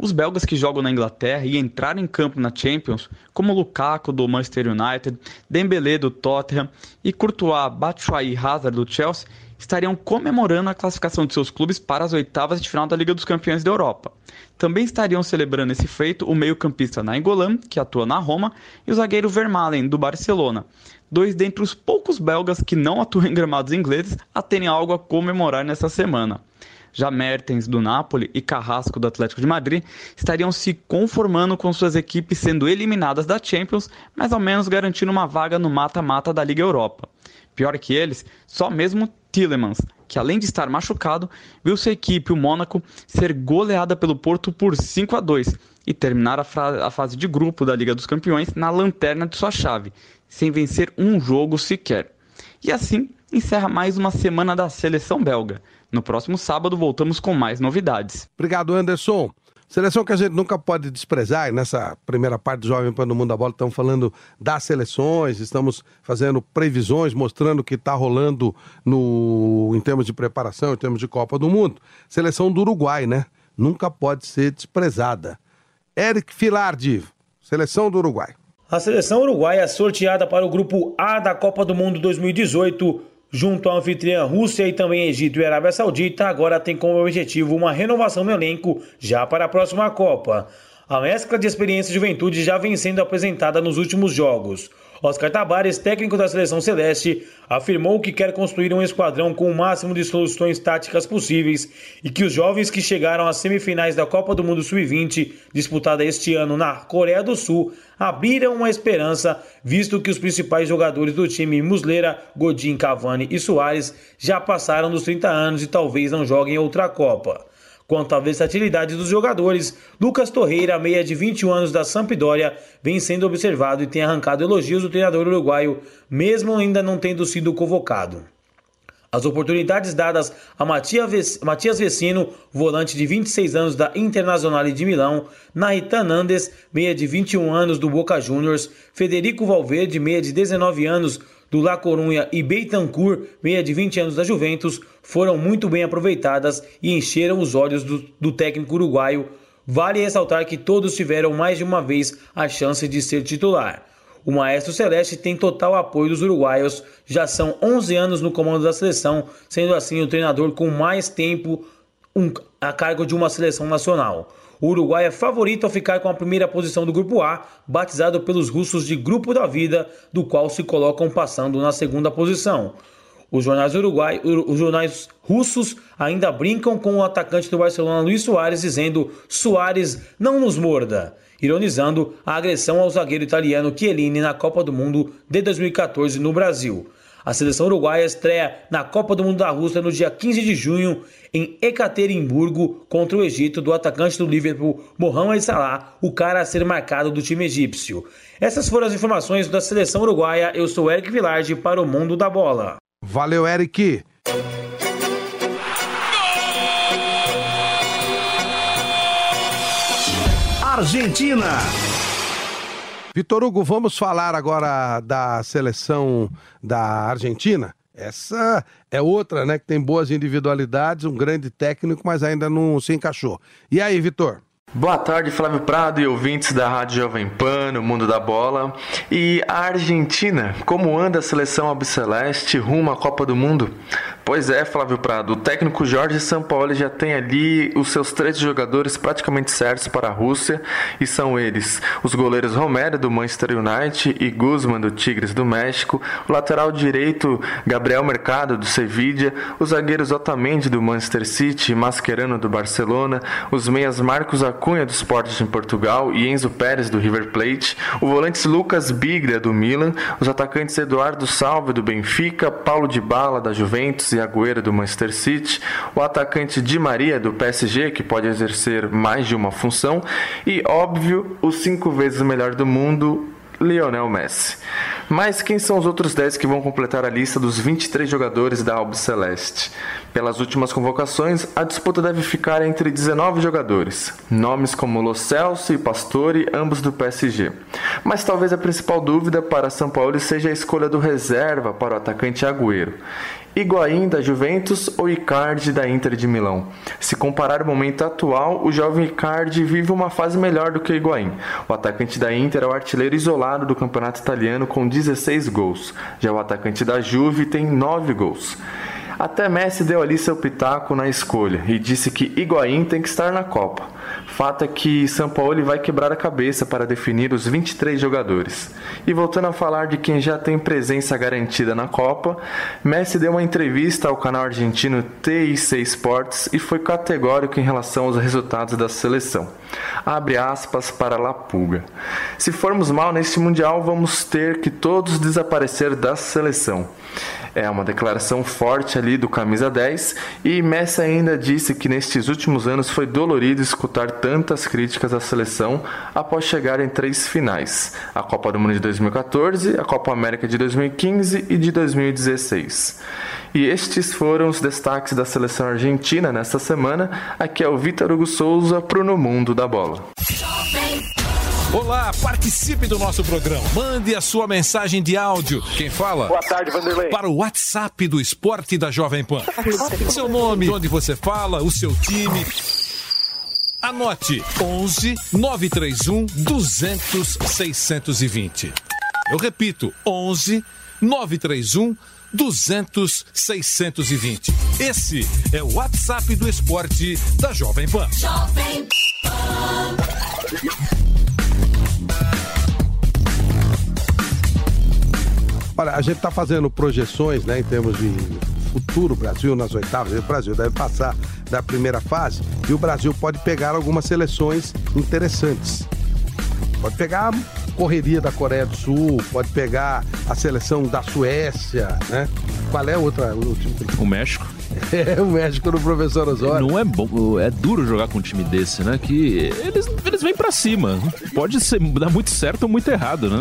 Os belgas que jogam na Inglaterra e entraram em campo na Champions, como Lukaku do Manchester United, Dembélé do Tottenham e Courtois, Batshuayi e Hazard do Chelsea, estariam comemorando a classificação de seus clubes para as oitavas de final da Liga dos Campeões da Europa. Também estariam celebrando esse feito o meio-campista Nainggolan, que atua na Roma, e o zagueiro Vermaelen, do Barcelona, dois dentre os poucos belgas que não atuam em gramados ingleses a terem algo a comemorar nessa semana. Já Mertens do Napoli e Carrasco do Atlético de Madrid estariam se conformando com suas equipes sendo eliminadas da Champions, mas ao menos garantindo uma vaga no mata-mata da Liga Europa. Pior que eles, só mesmo Tillemans, que além de estar machucado, viu sua equipe, o Mônaco, ser goleada pelo Porto por 5 a 2 e terminar a, a fase de grupo da Liga dos Campeões na lanterna de sua chave, sem vencer um jogo sequer. E assim encerra mais uma semana da seleção belga. No próximo sábado voltamos com mais novidades. Obrigado, Anderson. Seleção que a gente nunca pode desprezar, e nessa primeira parte do Jovem Pan no Mundo da Bola estamos falando das seleções, estamos fazendo previsões, mostrando o que está rolando no, em termos de preparação, em termos de Copa do Mundo. Seleção do Uruguai, né? Nunca pode ser desprezada. Eric Filardi, seleção do Uruguai. A seleção uruguaia sorteada para o grupo A da Copa do Mundo 2018 junto à anfitriã Rússia e também Egito e Arábia Saudita, agora tem como objetivo uma renovação no elenco já para a próxima Copa. A mescla de experiência e juventude já vem sendo apresentada nos últimos jogos. Oscar Tabares, técnico da seleção celeste, afirmou que quer construir um esquadrão com o máximo de soluções táticas possíveis e que os jovens que chegaram às semifinais da Copa do Mundo Sub-20, disputada este ano na Coreia do Sul, abriram uma esperança, visto que os principais jogadores do time, Muslera, Godin, Cavani e Soares, já passaram dos 30 anos e talvez não joguem outra Copa. Quanto à versatilidade dos jogadores, Lucas Torreira, meia de 21 anos da Sampdoria, vem sendo observado e tem arrancado elogios do treinador uruguaio, mesmo ainda não tendo sido convocado. As oportunidades dadas a Matias Vecino, volante de 26 anos da Internazionale de Milão, Naritan Nandes, meia de 21 anos do Boca Juniors, Federico Valverde, meia de 19 anos do La Corunha e Beitancourt, meia de 20 anos da Juventus, foram muito bem aproveitadas e encheram os olhos do, do técnico uruguaio. Vale ressaltar que todos tiveram mais de uma vez a chance de ser titular. O Maestro Celeste tem total apoio dos uruguaios, já são 11 anos no comando da seleção, sendo assim o treinador com mais tempo um, a cargo de uma seleção nacional. O Uruguai é favorito a ficar com a primeira posição do Grupo A, batizado pelos russos de Grupo da Vida, do qual se colocam passando na segunda posição. Os jornais uruguai, os jornais russos ainda brincam com o atacante do Barcelona Luiz Soares, dizendo: Soares não nos morda, ironizando a agressão ao zagueiro italiano Chiellini na Copa do Mundo de 2014 no Brasil. A seleção uruguaia estreia na Copa do Mundo da Rússia no dia 15 de junho em Ekaterimburgo contra o Egito do atacante do Liverpool Mohamed Salah, o cara a ser marcado do time egípcio. Essas foram as informações da seleção uruguaia. Eu sou Eric Vilardi para o Mundo da Bola. Valeu, Eric. Argentina. Vitor Hugo, vamos falar agora da seleção da Argentina. Essa é outra, né, que tem boas individualidades, um grande técnico, mas ainda não se encaixou. E aí, Vitor? Boa tarde, Flávio Prado e ouvintes da Rádio Jovem Pan, no Mundo da Bola. E a Argentina, como anda a seleção albiceleste rumo à Copa do Mundo? Pois é, Flávio Prado, o técnico Jorge Sampaoli já tem ali os seus três jogadores praticamente certos para a Rússia, e são eles os goleiros Romero, do Manchester United, e Guzman, do Tigres do México, o lateral direito Gabriel Mercado, do Sevilla, os zagueiros Otamendi, do Manchester City, Mascherano, do Barcelona, os meias Marcos Cunha do Sporting de Portugal e Enzo Pérez do River Plate, o volante Lucas Biglia do Milan, os atacantes Eduardo Salve do Benfica, Paulo de Bala da Juventus e Agüero do Manchester City, o atacante Di Maria do PSG, que pode exercer mais de uma função, e óbvio, o cinco vezes melhor do mundo, Lionel Messi. Mas quem são os outros 10 que vão completar a lista dos 23 jogadores da Albi Celeste? Pelas últimas convocações, a disputa deve ficar entre 19 jogadores, nomes como Lo Celso e Pastore, ambos do PSG. Mas talvez a principal dúvida para São Paulo seja a escolha do reserva para o atacante Agüero. Higuaín da Juventus ou Icardi da Inter de Milão. Se comparar o momento atual, o jovem Icardi vive uma fase melhor do que o Higuaín. O atacante da Inter é o artilheiro isolado do campeonato italiano com 16 gols. Já o atacante da Juve tem 9 gols. Até Messi deu ali seu pitaco na escolha e disse que Higuaín tem que estar na Copa. Fato é que São Paulo vai quebrar a cabeça para definir os 23 jogadores. E voltando a falar de quem já tem presença garantida na Copa, Messi deu uma entrevista ao canal argentino TIC Sports e foi categórico em relação aos resultados da seleção. Abre aspas para La Pulga. Se formos mal neste Mundial, vamos ter que todos desaparecer da seleção. É uma declaração forte ali do camisa 10 e Messi ainda disse que nestes últimos anos foi dolorido escutar tantas críticas à seleção após chegar em três finais: a Copa do Mundo de 2014, a Copa América de 2015 e de 2016. E estes foram os destaques da seleção argentina nesta semana. Aqui é o Vitor Hugo Souza pro No Mundo da Bola. Olá, participe do nosso programa. Mande a sua mensagem de áudio. Quem fala? Boa tarde, Vanderlei. Para o WhatsApp do Esporte da Jovem Pan. Seu nome, de onde você fala, o seu time. Anote 11 931 200 620. Eu repito, 11 931 200 620. Esse é o WhatsApp do Esporte da Jovem Pan. Jovem Pan. Olha, a gente está fazendo projeções, né, em termos de futuro Brasil nas oitavas. O Brasil deve passar da primeira fase e o Brasil pode pegar algumas seleções interessantes. Pode pegar a correria da Coreia do Sul, pode pegar a seleção da Suécia, né? Qual é outra? O, time? o México. É, o México no professor Osório. Não é bom, é duro jogar com um time desse, né? Que eles, eles vêm pra cima. Pode ser, dar muito certo ou muito errado, né?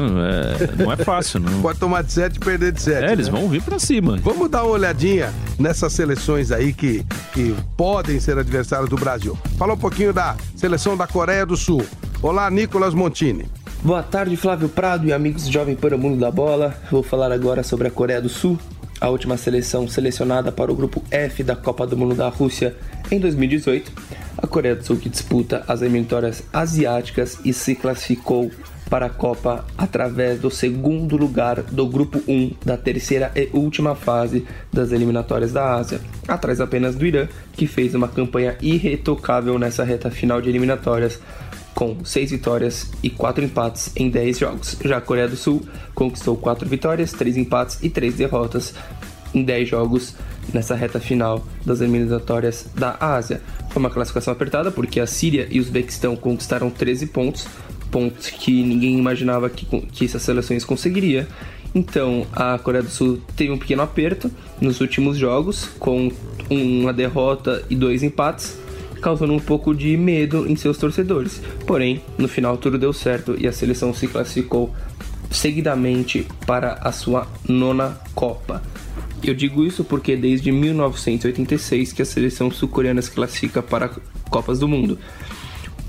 É, não é fácil, não. Pode tomar de 7 e perder de 7. É, eles né? vão vir pra cima. Vamos dar uma olhadinha nessas seleções aí que, que podem ser adversários do Brasil. Fala um pouquinho da seleção da Coreia do Sul. Olá, Nicolas Montini. Boa tarde, Flávio Prado e amigos do Jovem Pan Mundo da Bola. Vou falar agora sobre a Coreia do Sul, a última seleção selecionada para o grupo F da Copa do Mundo da Rússia em 2018. A Coreia do Sul que disputa as eliminatórias asiáticas e se classificou para a Copa através do segundo lugar do grupo 1 da terceira e última fase das eliminatórias da Ásia, atrás apenas do Irã, que fez uma campanha irretocável nessa reta final de eliminatórias com 6 vitórias e 4 empates em 10 jogos. Já a Coreia do Sul conquistou 4 vitórias, 3 empates e 3 derrotas em 10 jogos nessa reta final das eliminatórias da Ásia. Foi uma classificação apertada porque a Síria e o Uzbequistão conquistaram 13 pontos, pontos que ninguém imaginava que, que essas seleções conseguiriam. Então a Coreia do Sul teve um pequeno aperto nos últimos jogos, com uma derrota e dois empates causando um pouco de medo em seus torcedores. Porém, no final tudo deu certo e a seleção se classificou seguidamente para a sua nona Copa. Eu digo isso porque desde 1986 que a seleção sul-coreana se classifica para Copas do Mundo.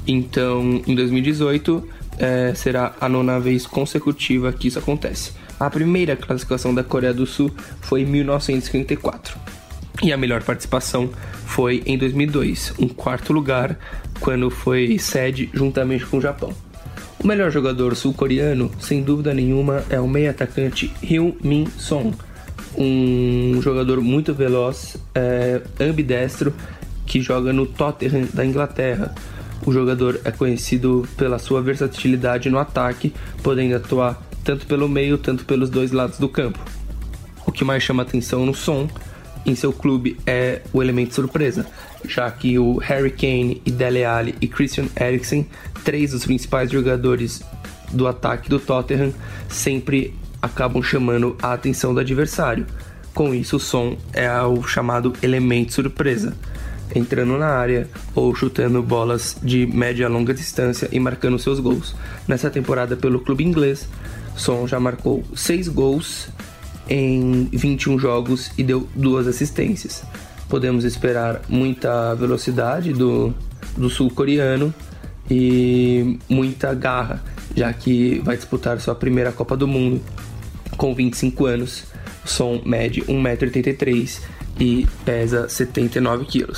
Então, em 2018 é, será a nona vez consecutiva que isso acontece. A primeira classificação da Coreia do Sul foi em 1954 e a melhor participação foi em 2002, um quarto lugar, quando foi sede juntamente com o Japão. O melhor jogador sul-coreano, sem dúvida nenhuma, é o meio atacante Hyun Min Song, um jogador muito veloz, é, ambidestro, que joga no Tottenham da Inglaterra. O jogador é conhecido pela sua versatilidade no ataque, podendo atuar tanto pelo meio, tanto pelos dois lados do campo. O que mais chama atenção no som em seu clube é o elemento surpresa, já que o Harry Kane e Dele Alli e Christian Eriksen, três dos principais jogadores do ataque do Tottenham, sempre acabam chamando a atenção do adversário. Com isso, o som é o chamado elemento surpresa, entrando na área ou chutando bolas de média a longa distância e marcando seus gols. Nessa temporada pelo clube inglês, Son já marcou seis gols em 21 jogos e deu duas assistências. Podemos esperar muita velocidade do, do sul-coreano e muita garra, já que vai disputar sua primeira Copa do Mundo com 25 anos. Som mede 1,83m e pesa 79 kg.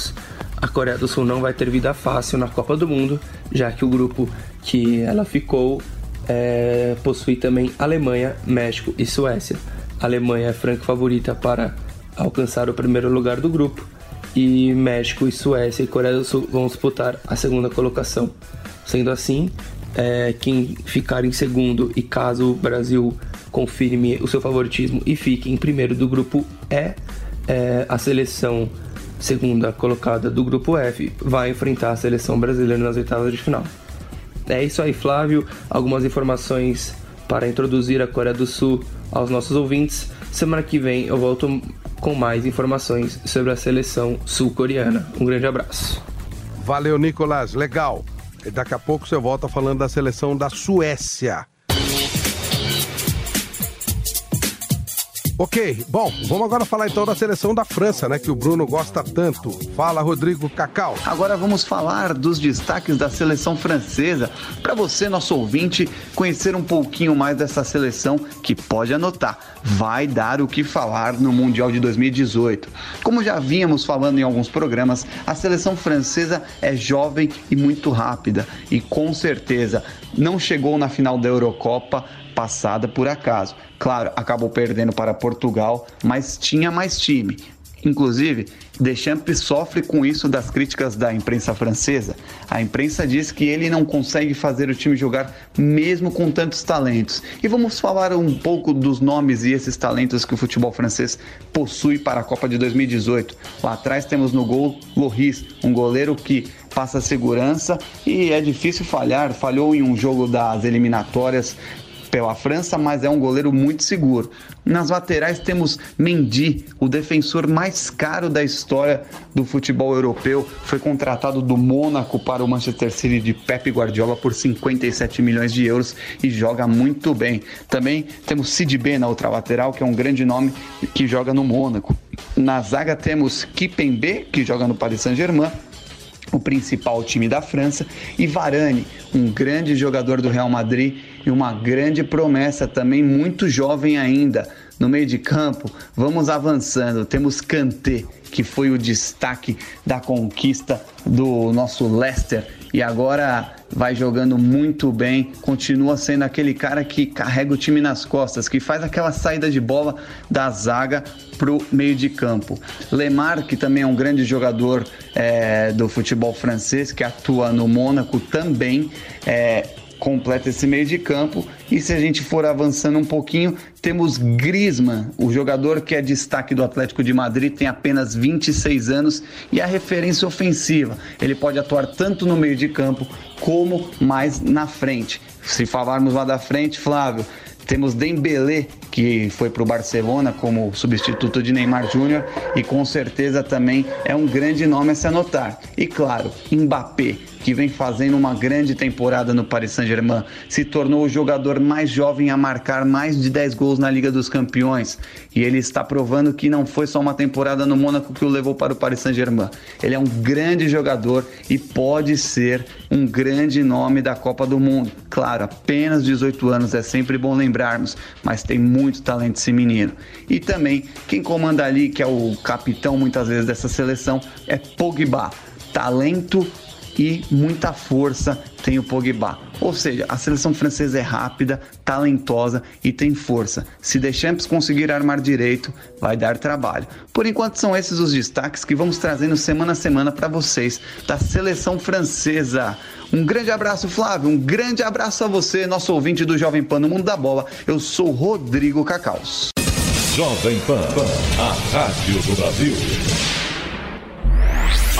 A Coreia do Sul não vai ter vida fácil na Copa do Mundo, já que o grupo que ela ficou é, possui também Alemanha, México e Suécia. A Alemanha é franca favorita para alcançaram o primeiro lugar do grupo e México e Suécia e Coreia do Sul vão disputar a segunda colocação. Sendo assim, é, quem ficar em segundo e caso o Brasil confirme o seu favoritismo e fique em primeiro do grupo E, é, a seleção segunda colocada do grupo F vai enfrentar a seleção brasileira nas oitavas de final. É isso aí, Flávio. Algumas informações para introduzir a Coreia do Sul aos nossos ouvintes. Semana que vem eu volto com mais informações sobre a seleção sul-coreana. Um grande abraço. Valeu, Nicolas. Legal. Daqui a pouco você volta falando da seleção da Suécia. Ok, bom, vamos agora falar então da seleção da França, né? Que o Bruno gosta tanto. Fala, Rodrigo Cacau. Agora vamos falar dos destaques da seleção francesa. Para você, nosso ouvinte, conhecer um pouquinho mais dessa seleção que pode anotar, vai dar o que falar no Mundial de 2018. Como já vínhamos falando em alguns programas, a seleção francesa é jovem e muito rápida e com certeza não chegou na final da Eurocopa passada por acaso. Claro, acabou perdendo para Portugal, mas tinha mais time. Inclusive, Deschamps sofre com isso das críticas da imprensa francesa. A imprensa diz que ele não consegue fazer o time jogar mesmo com tantos talentos. E vamos falar um pouco dos nomes e esses talentos que o futebol francês possui para a Copa de 2018. Lá atrás temos no gol Loris, um goleiro que passa segurança e é difícil falhar. Falhou em um jogo das eliminatórias pela França, mas é um goleiro muito seguro. Nas laterais temos Mendy, o defensor mais caro da história do futebol europeu, foi contratado do Mônaco para o Manchester City de Pep Guardiola por 57 milhões de euros e joga muito bem. Também temos Sidibé na outra lateral, que é um grande nome que joga no Mônaco. Na zaga temos Kipembe, que joga no Paris Saint-Germain, o principal time da França, e Varane, um grande jogador do Real Madrid e uma grande promessa também, muito jovem ainda. No meio de campo, vamos avançando. Temos Kanté, que foi o destaque da conquista do nosso Leicester e agora vai jogando muito bem, continua sendo aquele cara que carrega o time nas costas, que faz aquela saída de bola da zaga pro meio de campo. Lemar, que também é um grande jogador é, do futebol francês, que atua no Mônaco também, é, completa esse meio de campo. E se a gente for avançando um pouquinho, temos Griezmann, o jogador que é destaque do Atlético de Madrid, tem apenas 26 anos e é a referência ofensiva. Ele pode atuar tanto no meio de campo como mais na frente. Se falarmos lá da frente, Flávio, temos Dembélé, que foi para o Barcelona como substituto de Neymar Júnior e com certeza também é um grande nome a se anotar. E claro, Mbappé, que vem fazendo uma grande temporada no Paris Saint-Germain, se tornou o jogador mais jovem a marcar mais de 10 gols na Liga dos Campeões. E ele está provando que não foi só uma temporada no Mônaco que o levou para o Paris Saint-Germain. Ele é um grande jogador e pode ser um grande nome da Copa do Mundo. Claro, apenas 18 anos é sempre bom lembrarmos, mas tem muito talento esse menino. E também quem comanda ali, que é o capitão muitas vezes dessa seleção, é Pogba. Talento e muita força tem o Pogba. Ou seja, a seleção francesa é rápida, talentosa e tem força. Se Deschamps conseguir armar direito, vai dar trabalho. Por enquanto são esses os destaques que vamos trazendo semana a semana para vocês da seleção francesa. Um grande abraço, Flávio. Um grande abraço a você, nosso ouvinte do Jovem Pan no Mundo da Bola. Eu sou Rodrigo Cacaus. Jovem Pan, a rádio do Brasil.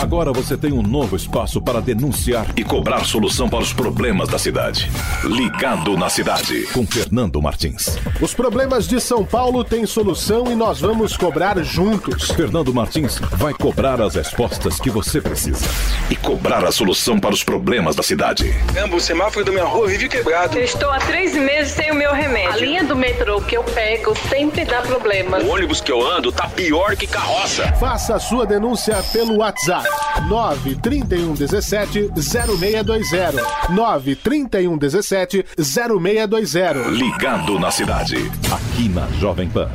Agora você tem um novo espaço para denunciar e cobrar solução para os problemas da cidade. Ligado na cidade. Com Fernando Martins. Os problemas de São Paulo têm solução e nós vamos cobrar juntos. Fernando Martins vai cobrar as respostas que você precisa. E cobrar a solução para os problemas da cidade. Caramba, o semáforo da minha rua vive quebrado. Eu estou há três meses sem o meu remédio. A linha do metrô que eu pego sempre dá problema. O ônibus que eu ando tá pior que carroça. Faça a sua denúncia pelo WhatsApp 931 17 0620. 931 17 0620. Ligado na cidade. Aqui na Jovem Pan.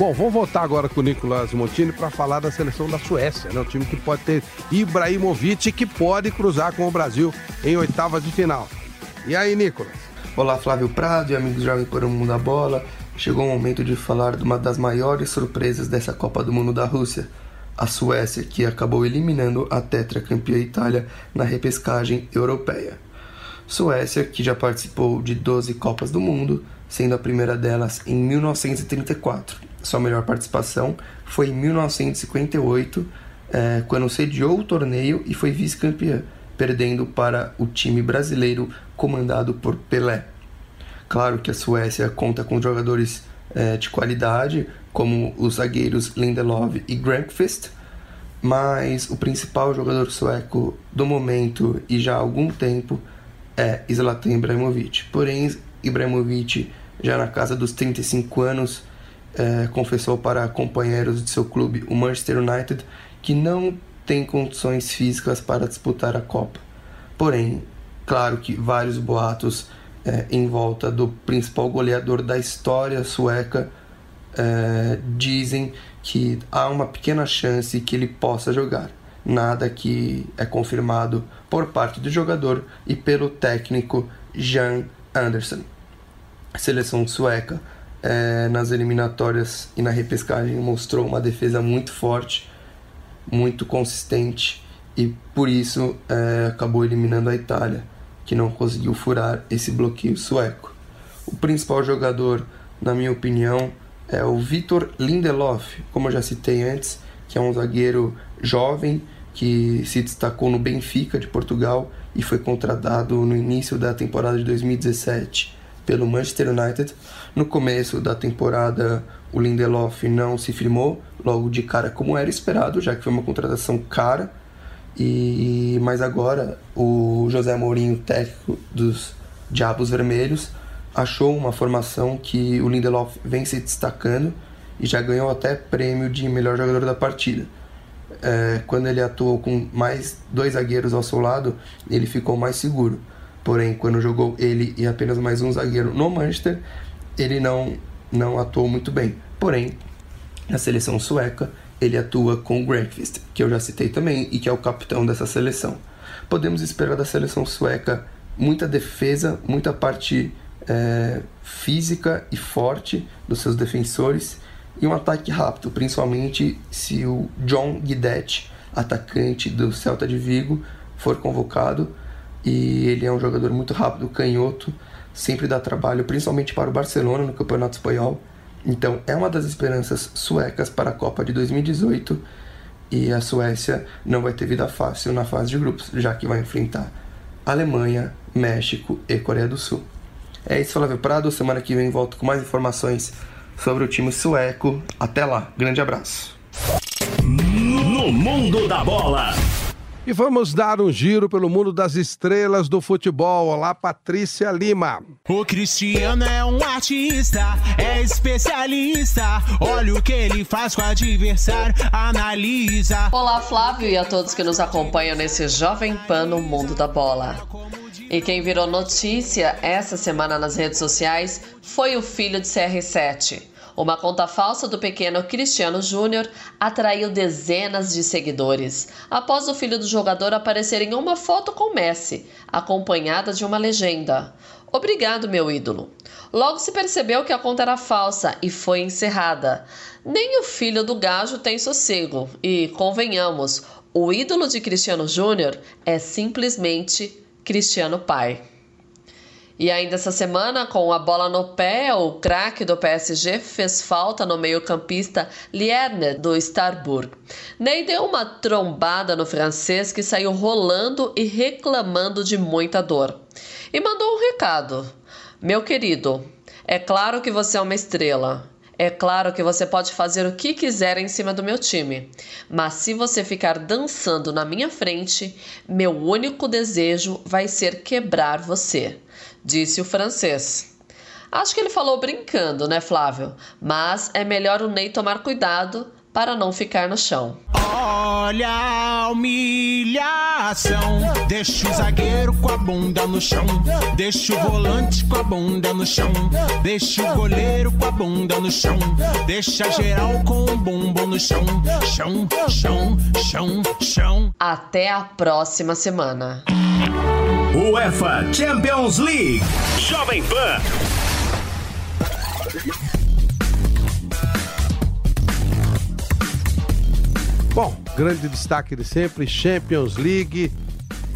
Bom, vamos voltar agora com o Nicolas Montini para falar da seleção da Suécia, né? Um time que pode ter Ibrahimovic que pode cruzar com o Brasil em oitavas de final. E aí, Nicolas? Olá, Flávio Prado e amigos Jovem para o Mundo da Bola. Chegou o momento de falar de uma das maiores surpresas dessa Copa do Mundo da Rússia, a Suécia, que acabou eliminando a tetracampeã Itália na repescagem europeia. Suécia, que já participou de 12 Copas do Mundo, sendo a primeira delas em 1934. Sua melhor participação foi em 1958, eh, quando sediou o torneio e foi vice-campeã, perdendo para o time brasileiro comandado por Pelé. Claro que a Suécia conta com jogadores eh, de qualidade, como os zagueiros Lindelof e Grankvist, mas o principal jogador sueco do momento e já há algum tempo é Zlatan Ibrahimovic. Porém, Ibrahimovic, já na casa dos 35 anos, é, confessou para companheiros de seu clube, o Manchester United, que não tem condições físicas para disputar a Copa. Porém, claro que vários boatos é, em volta do principal goleador da história sueca é, dizem que há uma pequena chance que ele possa jogar. Nada que é confirmado por parte do jogador e pelo técnico Jan Anderson. A seleção sueca é, nas eliminatórias e na repescagem mostrou uma defesa muito forte, muito consistente e por isso é, acabou eliminando a Itália, que não conseguiu furar esse bloqueio sueco. O principal jogador, na minha opinião, é o Vitor Lindelof, como eu já citei antes, que é um zagueiro jovem que se destacou no Benfica de Portugal e foi contratado no início da temporada de 2017 pelo Manchester United. No começo da temporada, o Lindelof não se firmou logo de cara como era esperado, já que foi uma contratação cara. E mas agora o José Mourinho, técnico dos Diabos Vermelhos, achou uma formação que o Lindelof vem se destacando e já ganhou até prêmio de melhor jogador da partida. É, quando ele atuou com mais dois zagueiros ao seu lado, ele ficou mais seguro. Porém, quando jogou ele e apenas mais um zagueiro no Manchester, ele não, não atuou muito bem. Porém, na seleção sueca, ele atua com o Grankvist, que eu já citei também e que é o capitão dessa seleção. Podemos esperar da seleção sueca muita defesa, muita parte é, física e forte dos seus defensores e um ataque rápido, principalmente se o John Guidetti, atacante do Celta de Vigo, for convocado. E ele é um jogador muito rápido, canhoto, sempre dá trabalho, principalmente para o Barcelona no Campeonato Espanhol. Então é uma das esperanças suecas para a Copa de 2018 e a Suécia não vai ter vida fácil na fase de grupos, já que vai enfrentar Alemanha, México e Coreia do Sul. É isso, Flávio Prado. Semana que vem volto com mais informações sobre o time sueco. Até lá, grande abraço. No mundo da bola. E vamos dar um giro pelo mundo das estrelas do futebol. Olá, Patrícia Lima. O Cristiano é um artista, é especialista. Olha o que ele faz com o adversário, analisa. Olá, Flávio, e a todos que nos acompanham nesse Jovem Pan no Mundo da Bola. E quem virou notícia essa semana nas redes sociais foi o filho de CR7. Uma conta falsa do pequeno Cristiano Júnior atraiu dezenas de seguidores após o filho do jogador aparecer em uma foto com Messi, acompanhada de uma legenda. Obrigado, meu ídolo. Logo se percebeu que a conta era falsa e foi encerrada. Nem o filho do gajo tem sossego e, convenhamos, o ídolo de Cristiano Júnior é simplesmente Cristiano Pai. E ainda essa semana, com a bola no pé, o craque do PSG fez falta no meio-campista Lierne do Starburg. Ney deu uma trombada no francês que saiu rolando e reclamando de muita dor. E mandou um recado: Meu querido, é claro que você é uma estrela. É claro que você pode fazer o que quiser em cima do meu time, mas se você ficar dançando na minha frente, meu único desejo vai ser quebrar você, disse o francês. Acho que ele falou brincando, né, Flávio? Mas é melhor o Ney tomar cuidado para não ficar no chão. Olha a humilhação. Deixa o zagueiro com a bunda no chão. Deixa o volante com a bunda no chão. Deixa o goleiro com a bunda no chão. Deixa geral com o bumbum no chão. Chão, chão, chão, chão. Até a próxima semana. UEFA Champions League. Jovem Pan. Bom, grande destaque de sempre, Champions League.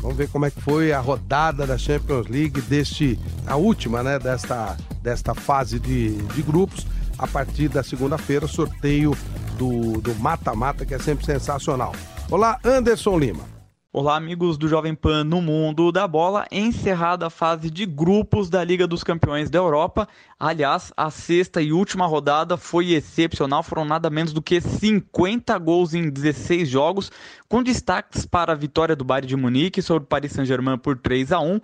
Vamos ver como é que foi a rodada da Champions League deste, a última, né, desta, desta fase de, de grupos. A partir da segunda-feira, sorteio do do mata-mata, que é sempre sensacional. Olá, Anderson Lima. Olá, amigos do Jovem Pan no Mundo da Bola. Encerrada a fase de grupos da Liga dos Campeões da Europa. Aliás, a sexta e última rodada foi excepcional. Foram nada menos do que 50 gols em 16 jogos, com destaques para a vitória do Bayern de Munique sobre o Paris Saint-Germain por 3 a 1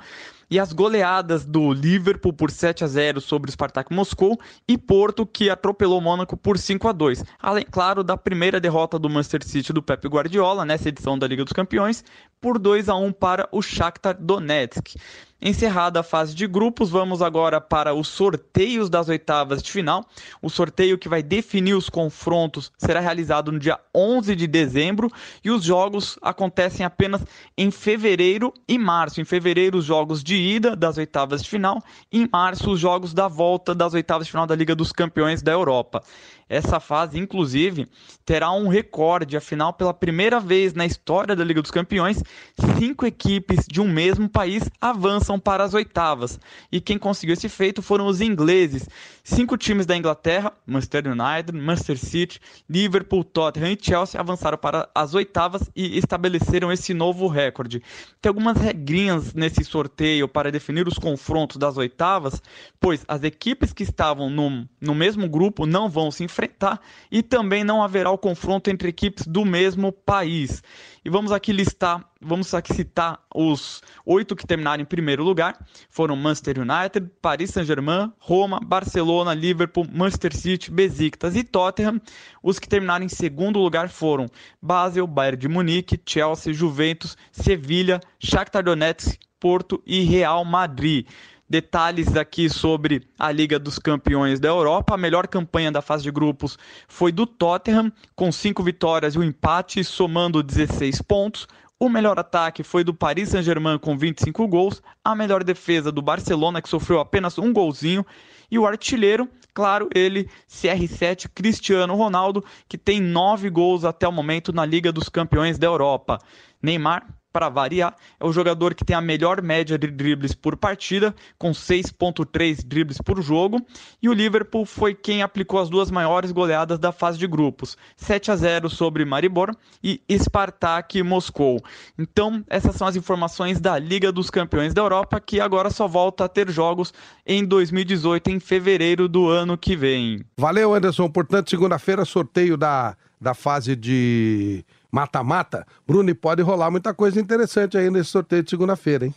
e as goleadas do Liverpool por 7 a 0 sobre o Spartak Moscou e Porto que atropelou o Mônaco por 5 a 2. Além, claro, da primeira derrota do Manchester City do Pep Guardiola nessa edição da Liga dos Campeões por 2 a 1 para o Shakhtar Donetsk. Encerrada a fase de grupos, vamos agora para os sorteios das oitavas de final. O sorteio que vai definir os confrontos será realizado no dia 11 de dezembro e os jogos acontecem apenas em fevereiro e março. Em fevereiro, os jogos de ida das oitavas de final, e em março, os jogos da volta das oitavas de final da Liga dos Campeões da Europa. Essa fase, inclusive, terá um recorde. Afinal, pela primeira vez na história da Liga dos Campeões, cinco equipes de um mesmo país avançam para as oitavas. E quem conseguiu esse feito foram os ingleses. Cinco times da Inglaterra, Manchester United, Manchester City, Liverpool, Tottenham e Chelsea, avançaram para as oitavas e estabeleceram esse novo recorde. Tem algumas regrinhas nesse sorteio para definir os confrontos das oitavas, pois as equipes que estavam no, no mesmo grupo não vão se enfrentar e também não haverá o confronto entre equipes do mesmo país. E vamos aqui listar, vamos aqui citar os oito que terminaram em primeiro lugar. Foram Manchester United, Paris Saint-Germain, Roma, Barcelona, Liverpool, Manchester City, Besiktas e Tottenham. Os que terminaram em segundo lugar foram Basel, Bayern de Munique, Chelsea, Juventus, Sevilha, Shakhtar Donetsk, Porto e Real Madrid detalhes aqui sobre a Liga dos Campeões da Europa. A melhor campanha da fase de grupos foi do Tottenham, com cinco vitórias e um empate, somando 16 pontos. O melhor ataque foi do Paris Saint-Germain com 25 gols, a melhor defesa do Barcelona, que sofreu apenas um golzinho, e o artilheiro, claro, ele, CR7 Cristiano Ronaldo, que tem nove gols até o momento na Liga dos Campeões da Europa. Neymar para variar, é o jogador que tem a melhor média de dribles por partida, com 6.3 dribles por jogo, e o Liverpool foi quem aplicou as duas maiores goleadas da fase de grupos, 7 a 0 sobre Maribor e Spartak Moscou. Então, essas são as informações da Liga dos Campeões da Europa, que agora só volta a ter jogos em 2018, em fevereiro do ano que vem. Valeu, Anderson. Portanto, segunda-feira, sorteio da, da fase de mata-mata. Bruno, pode rolar muita coisa interessante aí nesse sorteio de segunda-feira, hein?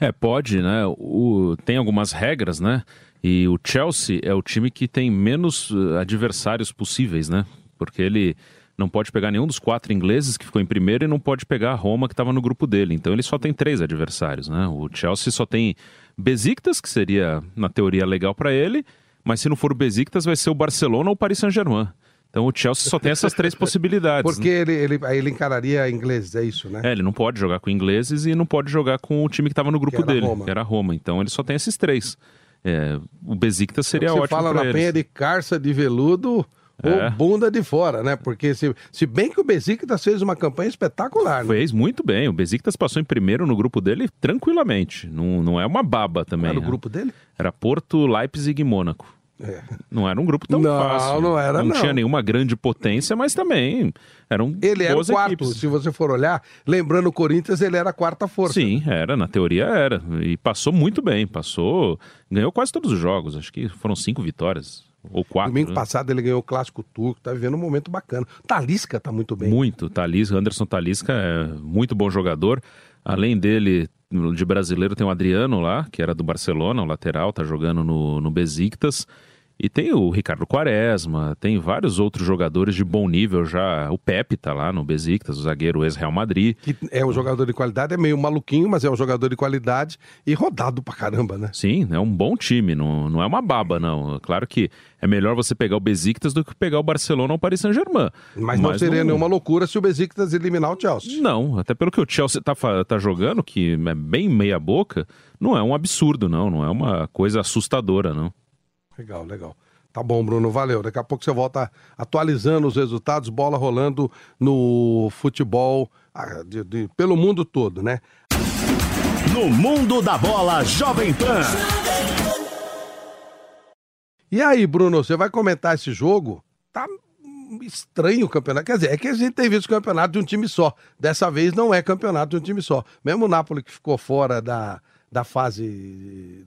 É, pode, né? O, tem algumas regras, né? E o Chelsea é o time que tem menos uh, adversários possíveis, né? Porque ele não pode pegar nenhum dos quatro ingleses que ficou em primeiro e não pode pegar a Roma que estava no grupo dele. Então ele só tem três adversários, né? O Chelsea só tem Besiktas, que seria, na teoria, legal para ele, mas se não for o Besiktas, vai ser o Barcelona ou o Paris Saint-Germain. Então o Chelsea só tem essas três possibilidades. Porque né? ele, ele, aí ele encararia ingleses, é isso, né? É, ele não pode jogar com ingleses e não pode jogar com o time que estava no grupo dele, Roma. que era Roma. Então ele só tem esses três. É, o Besiktas seria Você ótimo fala pra na eles. penha de carça de veludo É. ou bunda de fora, né? Porque se, se bem que o Besiktas fez uma campanha espetacular, né? Fez muito bem. O Besiktas passou em primeiro no grupo dele tranquilamente. Não, não é uma baba também. Era o né? grupo dele? Era Porto, Leipzig e Mônaco. É. Não era um grupo tão Não, fácil. não era, não. tinha nenhuma grande potência, mas também eram Ele era o quarto, equipes. se você for olhar. Lembrando o Corinthians, ele era a quarta força. Sim, era, na teoria era. E passou muito bem, passou. Ganhou quase todos os jogos, acho que foram cinco vitórias. Ou quatro. Domingo né? passado ele ganhou o Clássico Turco, tá vivendo um momento bacana. Talisca tá muito bem. Muito. Talisca, Anderson Talisca é muito bom jogador. Além dele, de brasileiro, tem o Adriano lá, que era do Barcelona, o lateral, tá jogando no, no Besiktas. E tem o Ricardo Quaresma, tem vários outros jogadores de bom nível já. O Pepe tá lá no Besiktas, o zagueiro ex-Real Madrid. Que é um jogador de qualidade, é meio maluquinho, mas é um jogador de qualidade e rodado pra caramba, né? Sim, é um bom time, não, não é uma baba, não. Claro que é melhor você pegar o Besiktas do que pegar o Barcelona ou o Paris Saint-Germain. Mas, não seria nenhuma loucura se o Besiktas eliminar o Chelsea. Não, até pelo que o Chelsea tá, tá jogando, que é bem meia boca, não é um absurdo, não. Não é uma coisa assustadora, não. Legal, legal. Tá bom, Bruno, valeu. Daqui a pouco você volta atualizando os resultados, bola rolando no futebol ah, de- de- pelo mundo todo, né? No mundo da bola Jovem Pan. E aí, Bruno, você vai comentar esse jogo? Tá estranho o campeonato. Quer dizer, é que a gente tem visto campeonato de um time só. Dessa vez não é campeonato de um time só. Mesmo o Napoli que ficou fora da, da fase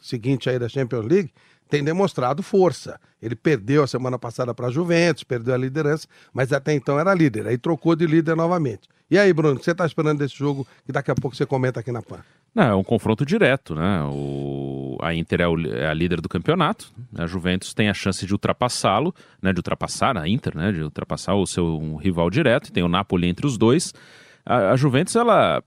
seguinte aí da Champions League, tem demonstrado força. Ele perdeu a semana passada para a Juventus, perdeu a liderança, mas até então era líder. Aí trocou de líder novamente. E aí, Bruno, o que você está esperando desse jogo que daqui a pouco você comenta aqui na PAN? Não, é um confronto direto, né? O... A Inter é, o- é a líder do campeonato, né? a Juventus tem a chance de ultrapassá-lo, né? De ultrapassar a Inter, né? De ultrapassar o seu rival direto, e tem o Napoli entre os dois. A, a Juventus, ela,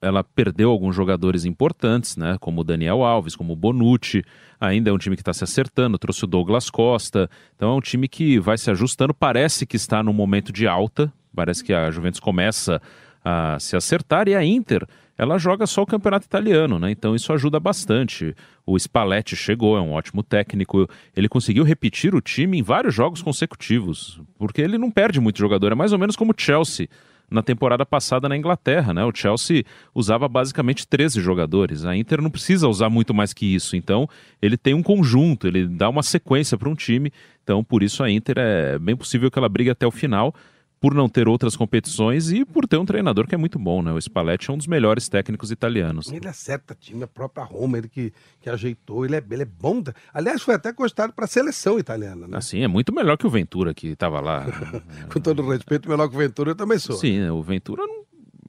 ela perdeu alguns jogadores importantes, né? Como o Daniel Alves, como o Bonucci, ainda é um time que está se acertando, trouxe o Douglas Costa, então é um time que vai se ajustando, parece que está num momento de alta, parece que a Juventus começa a se acertar e a Inter ela joga só o campeonato italiano, né? Então isso ajuda bastante. O Spalletti chegou, é um ótimo técnico. Ele conseguiu repetir o time em vários jogos consecutivos, porque ele não perde muito jogador. É mais ou menos como o Chelsea na temporada passada na Inglaterra, né? O Chelsea usava basicamente 13 jogadores. A Inter não precisa usar muito mais que isso. Então, ele tem um conjunto, ele dá uma sequência para um time. Então, por isso a Inter é bem possível que ela brigue até o final por não ter outras competições e por ter um treinador que é muito bom, né? O Spalletti é um dos melhores técnicos italianos. Ele acerta time, a própria Roma, ele que, que ajeitou, ele é, ele é bom. Aliás, foi até cogitado para a seleção italiana, né? Assim, é muito melhor que o Ventura que estava lá. Com todo respeito, melhor que o Ventura, eu também sou. Sim, o Ventura não-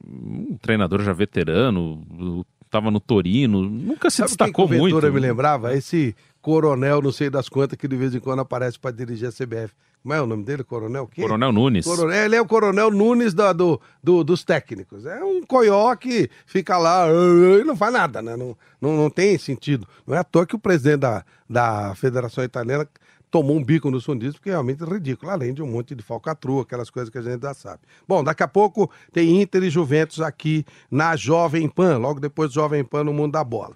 um treinador já veterano, estava no Torino, nunca se Sabe quem que destacou o Ventura muito. me lembrava? Esse coronel, não sei das quantas, que de vez em quando aparece para dirigir a CBF. Como é o nome dele? Coronel quê? Coronel Nunes. Coronel, ele é o coronel Nunes da- do, do- dos técnicos. É um coió que fica lá "Ah", e não faz nada, né? Não, não, não tem sentido. Não é à toa que o presidente da, da Federação Italiana tomou um bico nos fundistas, porque é realmente ridículo, além de um monte de falcatrua, aquelas coisas que a gente já sabe. Bom, daqui a pouco tem Inter e Juventus aqui na Jovem Pan, logo depois do Jovem Pan no Mundo da Bola.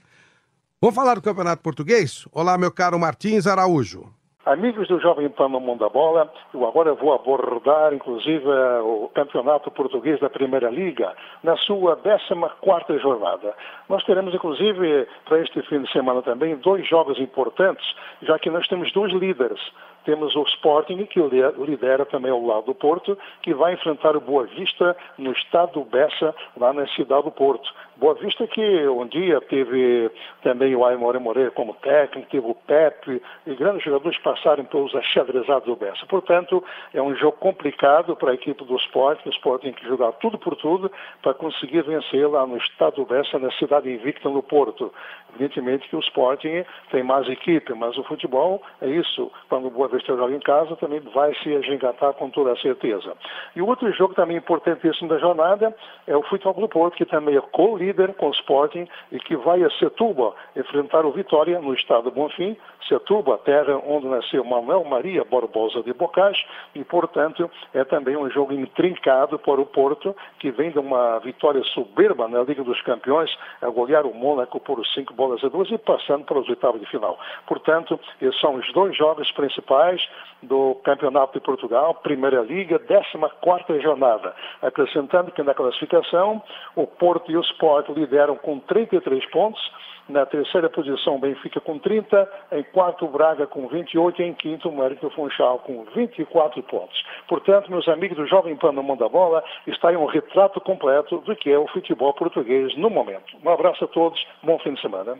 Vamos falar do Campeonato Português? Olá, meu caro Martins Araújo. Amigos do Jovem Pan no Mundo da Bola, eu agora vou abordar, inclusive, o Campeonato Português da Primeira Liga, na sua 14ª jornada. Nós teremos, inclusive, para este fim de semana também, dois jogos importantes, já que nós temos dois líderes. Temos o Sporting, que li- lidera também ao lado do Porto, que vai enfrentar o Boa Vista no estado do Bessa, lá na cidade do Porto. Boa Vista que um dia teve também o Aimore Moreira como técnico, teve o Pepe, e grandes jogadores passaram pelos achadrezados do Bessa. Portanto, é um jogo complicado para a equipe do Sporting. O Sporting tem que jogar tudo por tudo para conseguir vencer lá no estado do Bessa, na cidade invicta no Porto. Evidentemente que o Sporting tem mais equipe, mas o futebol é isso. Quando o Boa Vista joga em casa, também vai se agingatar com toda a certeza. E outro jogo também importantíssimo da jornada é o Futebol do Porto, que também é co-líder com o Sporting e que vai a Setúbal enfrentar o Vitória no estado do Bonfim. Setúbal, terra onde nasceu Manuel Maria Barbosa de Bocage e, portanto, é também um jogo intrincado para o Porto, que vem de uma vitória soberba na Liga dos Campeões, a golear o Mônaco por 5 bolas a 2 e passando para os oitavos de final. Portanto, esses são os dois jogos principais do Campeonato de Portugal, Primeira Liga, 14ª jornada. Acrescentando que na classificação, o Porto e o Lideram com 33 pontos, na terceira posição, Benfica com 30, em quarto, Braga com 28 e em quinto, o América Funchal com 24 pontos. Portanto, meus amigos do Jovem Pan no Mundo da Bola, está aí um retrato completo do que é o futebol português no momento. Um abraço a todos, bom fim de semana.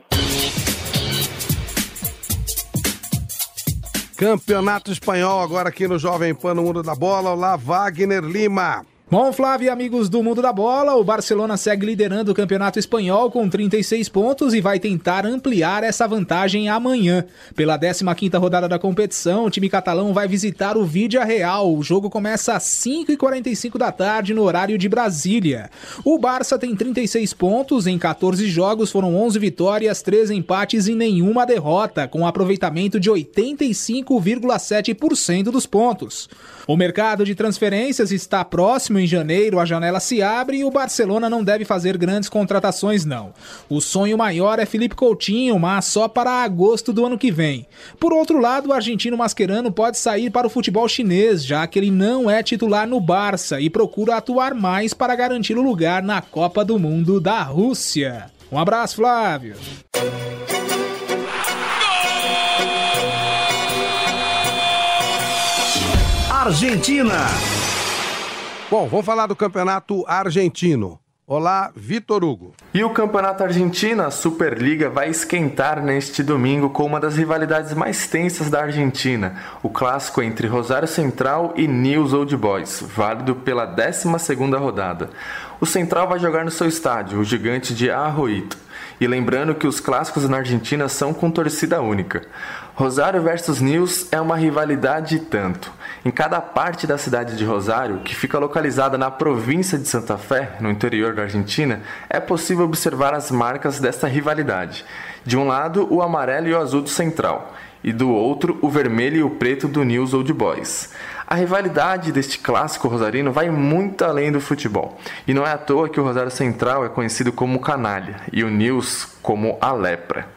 Campeonato Espanhol agora aqui no Jovem Pan no Mundo da Bola. Olá, Wagner Lima. Bom, Flávio e amigos do Mundo da Bola, o Barcelona segue liderando o Campeonato Espanhol com 36 pontos e vai tentar ampliar essa vantagem amanhã. Pela 15ª rodada da competição, o time catalão vai visitar o Vídea Real. O jogo começa às 5h45 da tarde no horário de Brasília. O Barça tem 36 pontos, em 14 jogos foram 11 vitórias, 3 empates e nenhuma derrota, com um aproveitamento de 85,7% dos pontos. O mercado de transferências está próximo em janeiro, a janela se abre e o Barcelona não deve fazer grandes contratações não. O sonho maior é Felipe Coutinho, mas só para agosto do ano que vem. Por outro lado, o argentino Mascherano pode sair para o futebol chinês, já que ele não é titular no Barça e procura atuar mais para garantir o lugar na Copa do Mundo da Rússia. Um abraço, Flávio. Argentina. Bom, vamos falar do campeonato argentino. Olá, Vitor Hugo. E o Campeonato Argentino, a Superliga, vai esquentar neste domingo com uma das rivalidades mais tensas da Argentina, o clássico entre Rosário Central e News Old Boys, válido pela 12ª rodada. O Central vai jogar no seu estádio, o gigante de Arroito. E lembrando que os clássicos na Argentina são com torcida única. Rosário versus News é uma rivalidade tanto. Em cada parte da cidade de Rosário, que fica localizada na província de Santa Fé, no interior da Argentina, é possível observar as marcas desta rivalidade. De um lado, o amarelo e o azul do Central, e do outro, o vermelho e o preto do News Old Boys. A rivalidade deste clássico rosarino vai muito além do futebol, e não é à toa que o Rosário Central é conhecido como Canalha e o News como a Lepra.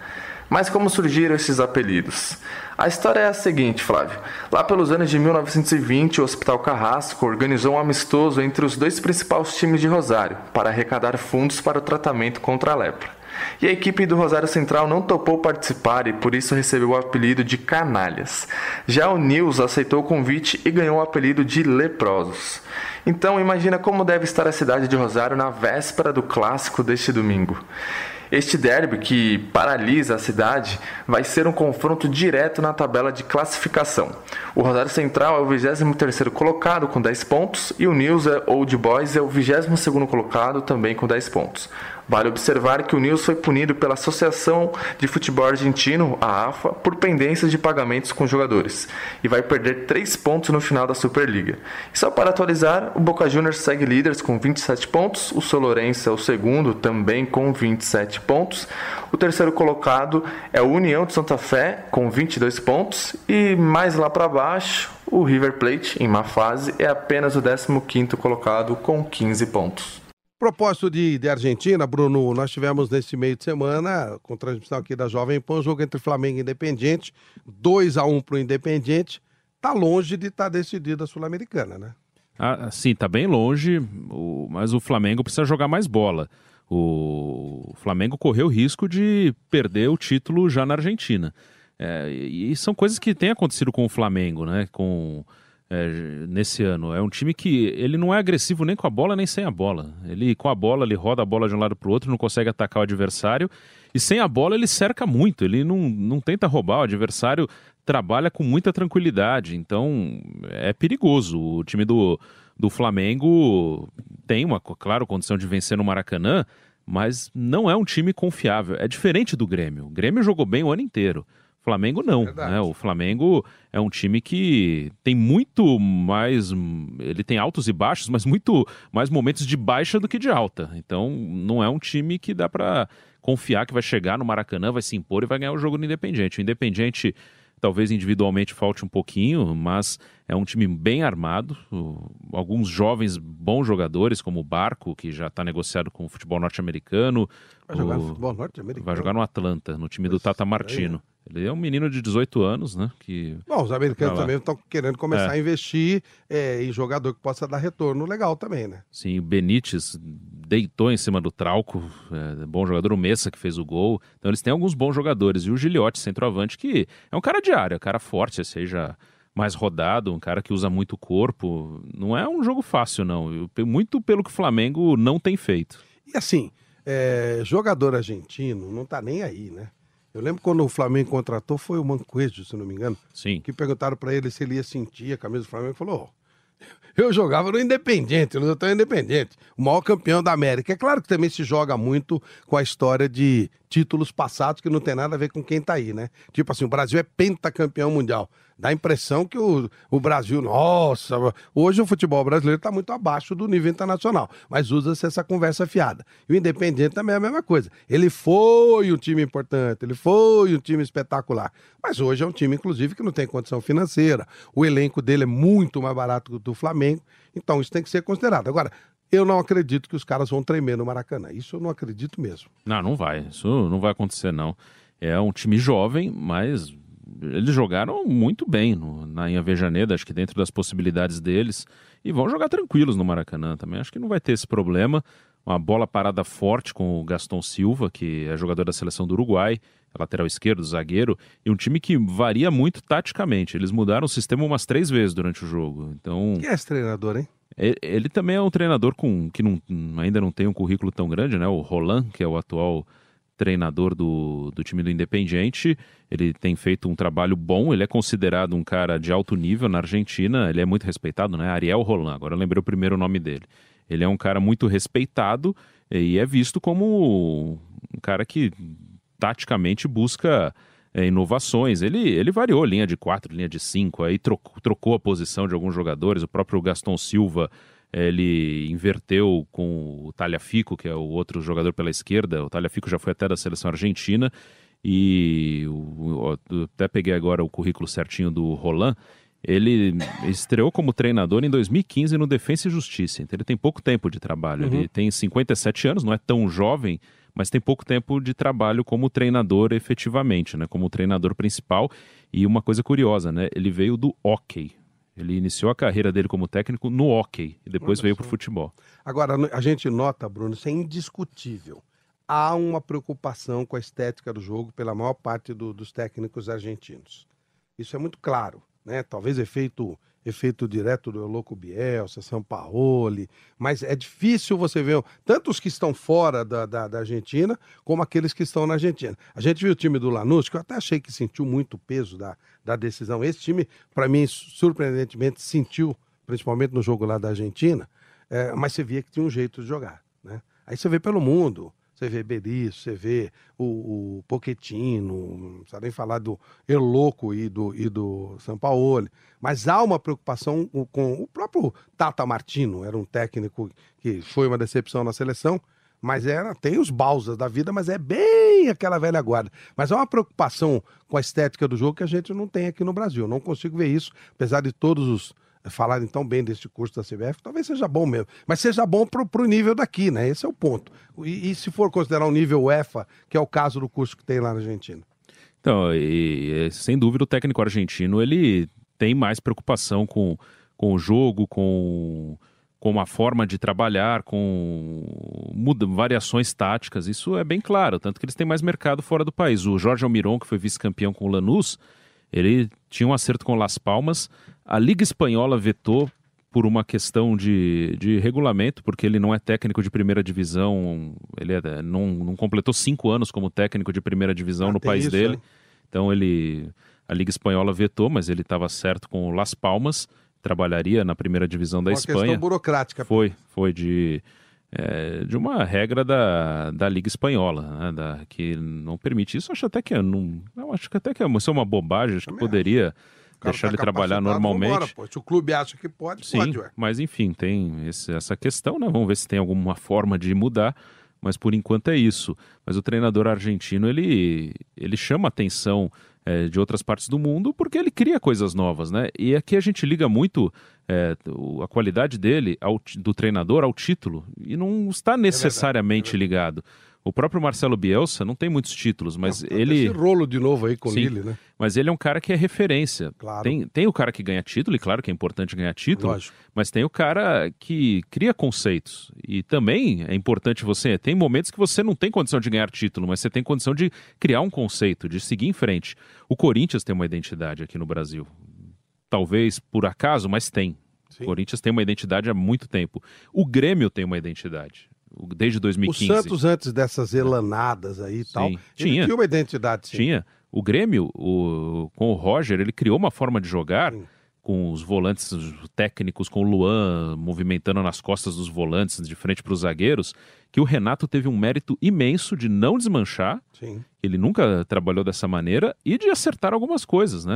Mas como surgiram esses apelidos? A história é a seguinte, Flávio. Lá pelos anos de 1920, o Hospital Carrasco organizou um amistoso entre os dois principais times de Rosário para arrecadar fundos para o tratamento contra a lepra. E a equipe do Rosário Central não topou participar e por isso recebeu o apelido de Canalhas. Já o Nils aceitou o convite e ganhou o apelido de Leprosos. Então imagina como deve estar a cidade de Rosário na véspera do clássico deste domingo. Este derby, que paralisa a cidade, vai ser um confronto direto na tabela de classificação. O Rosário Central é o 23º colocado com 10 pontos e o News Old Boys é o 22º colocado também com 10 pontos. Vale observar que o Nils foi punido pela Associação de Futebol Argentino, a AFA, por pendências de pagamentos com jogadores e vai perder 3 pontos no final da Superliga. E só para atualizar, o Boca Juniors segue líderes com 27 pontos, o Solorense é o segundo também com 27 pontos, o terceiro colocado é o União de Santa Fé com 22 pontos e mais lá para baixo, o River Plate, em má fase, é apenas o 15º colocado com 15 pontos. Propósito de, de Argentina, Bruno, nós tivemos nesse meio de semana, com transmissão aqui da Jovem Pan, jogo entre Flamengo e Independiente, 2 a 1 para o Independiente, tá longe de estar tá decidida a Sul-Americana, né? Ah, sim, tá bem longe, mas o Flamengo precisa jogar mais bola. O Flamengo correu o risco de perder o título já na Argentina. É, e são coisas que têm acontecido com o Flamengo, né? Com é, nesse ano. É um time que ele não é agressivo nem com a bola nem sem a bola. Ele com a bola ele roda a bola de um lado para o outro, não consegue atacar o adversário e sem a bola ele cerca muito. Ele não, não tenta roubar o adversário, trabalha com muita tranquilidade. Então é perigoso. O time do, do Flamengo tem uma claro condição de vencer no Maracanã, mas não é um time confiável. É diferente do Grêmio. O Grêmio jogou bem o ano inteiro. Flamengo não. Né? O Flamengo é um time que tem muito mais. Ele tem altos e baixos, mas muito mais momentos de baixa do que de alta. Então não é um time que dá para confiar que vai chegar no Maracanã, vai se impor e vai ganhar o jogo no Independente. O Independente talvez individualmente falte um pouquinho, mas é um time bem armado. Alguns jovens bons jogadores, como o Barco, que já está negociado com o futebol norte-americano. Vai jogar no futebol norte-americano? Vai jogar no Atlanta, no time do Tata Martino. Ele é um menino de 18 anos, né? Que... Bom, os americanos também estão querendo começar é. a investir é, em jogador que possa dar retorno legal também, né? Sim, o Benítez deitou em cima do Trauco, é, bom jogador, o Messa que fez o gol. Então eles têm alguns bons jogadores. E o Giliotti, centroavante, que é um cara de área, um cara forte, seja mais rodado, um cara que usa muito corpo. Não é um jogo fácil, não. Muito pelo que o Flamengo não tem feito. E assim, é, jogador argentino não tá nem aí, né? Eu lembro quando o Flamengo contratou, foi o Mancoejo, se não me engano. Sim. Que perguntaram para ele se ele ia sentir a camisa do Flamengo. Ele falou: oh, Eu jogava no Independente, no Doutor Independente, o maior campeão da América. É claro que também se joga muito com a história de títulos passados que não tem nada a ver com quem tá aí, né? Tipo assim, o Brasil é pentacampeão mundial. Dá a impressão que o, o Brasil, nossa, hoje o futebol brasileiro está muito abaixo do nível internacional, mas usa-se essa conversa fiada. E o Independente também é a mesma coisa. Ele foi um time importante, ele foi um time espetacular, mas hoje é um time, inclusive, que não tem condição financeira. O elenco dele é muito mais barato que o do Flamengo, então isso tem que ser considerado. Agora, eu não acredito que os caras vão tremer no Maracanã. Isso eu não acredito mesmo. Não, não vai. Isso não vai acontecer, não. É um time jovem, mas eles jogaram muito bem no, na Inhavejaneda, acho que dentro das possibilidades deles, e vão jogar tranquilos no Maracanã também. Acho que não vai ter esse problema. Uma bola parada forte com o Gaston Silva, que é jogador da seleção do Uruguai, lateral esquerdo, zagueiro, e um time que varia muito taticamente. Eles mudaram o sistema umas três vezes durante o jogo. Então. Quem é esse treinador, hein? Ele também é um treinador com que não, ainda não tem um currículo tão grande, né? O Roland, que é o atual treinador do, do time do Independiente. Ele tem feito um trabalho bom, ele é considerado um cara de alto nível na Argentina, ele é muito respeitado, né? Ariel Roland, agora eu lembrei o primeiro nome dele. Ele é um cara muito respeitado e é visto como um cara que taticamente busca é, inovações. Ele, ele variou linha de quatro, linha de cinco, aí trocou, trocou a posição de alguns jogadores. O próprio Gaston Silva ele inverteu com o Talhafico, que é o outro jogador pela esquerda. O Talhafico já foi até da seleção argentina. E o, até peguei agora o currículo certinho do Roland. Ele estreou como treinador em 2015 no Defensa e Justiça. Então ele tem pouco tempo de trabalho. Uhum. Ele tem 57 anos, não é tão jovem, mas tem pouco tempo de trabalho como treinador efetivamente, né? Como treinador principal. E uma coisa curiosa, né? Ele veio do hockey. Ele iniciou a carreira dele como técnico no hockey e depois Olha veio para o futebol. Agora, a gente nota, Bruno, isso é indiscutível. Há uma preocupação com a estética do jogo pela maior parte do, dos técnicos argentinos. Isso é muito claro, né? Talvez efeito efeito direto do Louco Bielsa, São Paulo, mas é difícil você ver tanto os que estão fora da, da, da, Argentina como aqueles que estão na Argentina. A gente viu o time do Lanús, que eu até achei que sentiu muito peso da, da decisão. Esse time, para mim, surpreendentemente, sentiu, principalmente no jogo lá da Argentina, é, mas você via que tinha um jeito de jogar. Né? Aí você vê pelo mundo, você vê Berizzo, você vê o, o Pochettino, não precisa nem falar do Eloco e do, e do Sampaoli. Mas há uma preocupação com o próprio Tata Martino, era um técnico que foi uma decepção na seleção, mas era, tem os Balsas da vida, mas é bem aquela velha guarda. Mas há uma preocupação com a estética do jogo que a gente não tem aqui no Brasil. Não consigo ver isso, apesar de todos os falarem tão bem deste curso da CBF, talvez seja bom mesmo. Mas seja bom para o nível daqui, né? Esse é o ponto. E, e, se for considerar um nível UEFA, que é o caso do curso que tem lá na Argentina? Então, e, e, sem dúvida, o técnico argentino ele tem mais preocupação com, com o jogo, com, com uma forma de trabalhar, com muda, variações táticas. Isso é bem claro, tanto que eles têm mais mercado fora do país. O Jorge Almiron, que foi vice-campeão com o Lanús, ele tinha um acerto com Las Palmas. A Liga Espanhola vetou por uma questão de, de regulamento, porque ele não é técnico de primeira divisão, ele é, não, não completou cinco anos como técnico de primeira divisão ah, no país isso, dele. Então ele. A Liga Espanhola vetou, mas ele estava certo com o Las Palmas, trabalharia na primeira divisão da uma Espanha. questão burocrática. Foi, foi de é, de uma regra da, da Liga Espanhola, né, da, que não permite isso. Acho até que é, não, acho que até que é uma, é uma bobagem, acho que poderia deixar tá ele trabalhar normalmente. Pô. Se o clube acha que pode, Sim, pode, ué. Mas enfim, tem esse, essa questão, né? Vamos ver se tem alguma forma de mudar. Mas por enquanto é isso. Mas o treinador argentino ele, ele chama atenção é, de outras partes do mundo porque ele cria coisas novas, né? E aqui a gente liga muito é, a qualidade dele, ao, do treinador, ao título, e não está necessariamente é verdade, é verdade. ligado. O próprio Marcelo Bielsa não tem muitos títulos, mas não, ele. Esse rolo de novo aí com ele, né? Mas ele é um cara que é referência. Claro. Tem, tem o cara que ganha título, e claro que é importante ganhar título, Lógico. mas tem o cara que cria conceitos. E também é importante você. Tem momentos que você não tem condição de ganhar título, mas você tem condição de criar um conceito, de seguir em frente. O Corinthians tem uma identidade aqui no Brasil. Talvez por acaso, mas tem. Sim. O Corinthians tem uma identidade há muito tempo. O Grêmio tem uma identidade desde 2015. O Santos, antes dessas elanadas aí e tal, tinha. tinha uma identidade. Sim. Tinha. O Grêmio, o, com o Roger, ele criou uma forma de jogar. Sim. com os volantes técnicos, com o Luan movimentando nas costas dos volantes de frente para os zagueiros, que o Renato teve um mérito imenso de não desmanchar. Sim. Ele nunca trabalhou dessa maneira e de acertar algumas coisas, né?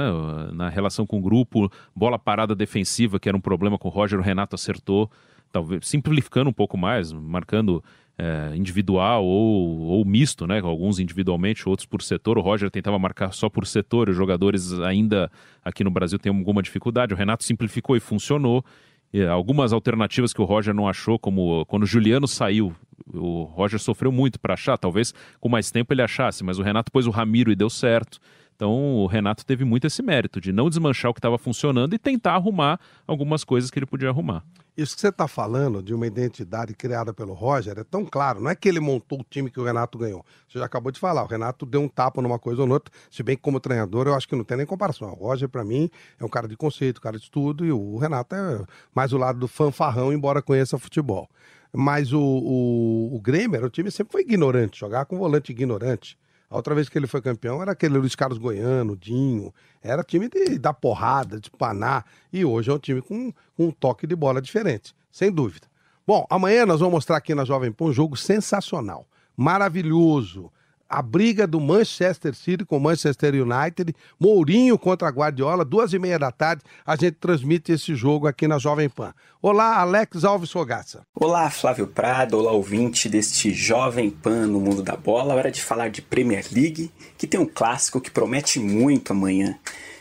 Na relação com o grupo, bola parada defensiva, que era um problema com o Roger, o Renato acertou, talvez simplificando um pouco mais, marcando é, individual ou, ou misto, né? Alguns individualmente, outros por setor. O Roger tentava marcar só por setor, os jogadores ainda aqui no Brasil têm alguma dificuldade. O Renato simplificou e funcionou. E algumas alternativas que o Roger não achou, como quando o Juliano saiu, o Roger sofreu muito para achar. Talvez com mais tempo ele achasse, mas o Renato pôs o Ramiro e deu certo. Então o Renato teve muito esse mérito de não desmanchar o que estava funcionando e tentar arrumar algumas coisas que ele podia arrumar. Isso que você está falando de uma identidade criada pelo Roger é tão claro. Não é que ele montou o time que o Renato ganhou. Você já acabou de falar. O Renato deu um tapa numa coisa ou noutra. Se bem que, como treinador, eu acho que não tem nem comparação. O Roger, para mim, é um cara de conceito, cara de estudo. E o Renato é mais o lado do fanfarrão, embora conheça futebol. Mas o, o, o Grêmio, o time sempre foi ignorante. Jogar com volante ignorante. A outra vez que ele foi campeão era aquele Luiz Carlos Goiano, Dinho. Era time de dar porrada, de panar. E hoje é um time com, com um toque de bola diferente, sem dúvida. Bom, amanhã nós vamos mostrar aqui na Jovem Pan um jogo sensacional, maravilhoso a briga do Manchester City com o Manchester United, Mourinho contra a Guardiola, duas e meia da tarde, a gente transmite esse jogo aqui na Jovem Pan. Olá, Alex Alves Fogaça. Olá, Flávio Prado, olá, ouvinte deste Jovem Pan no mundo da bola. Hora de falar de Premier League, que tem um clássico que promete muito amanhã.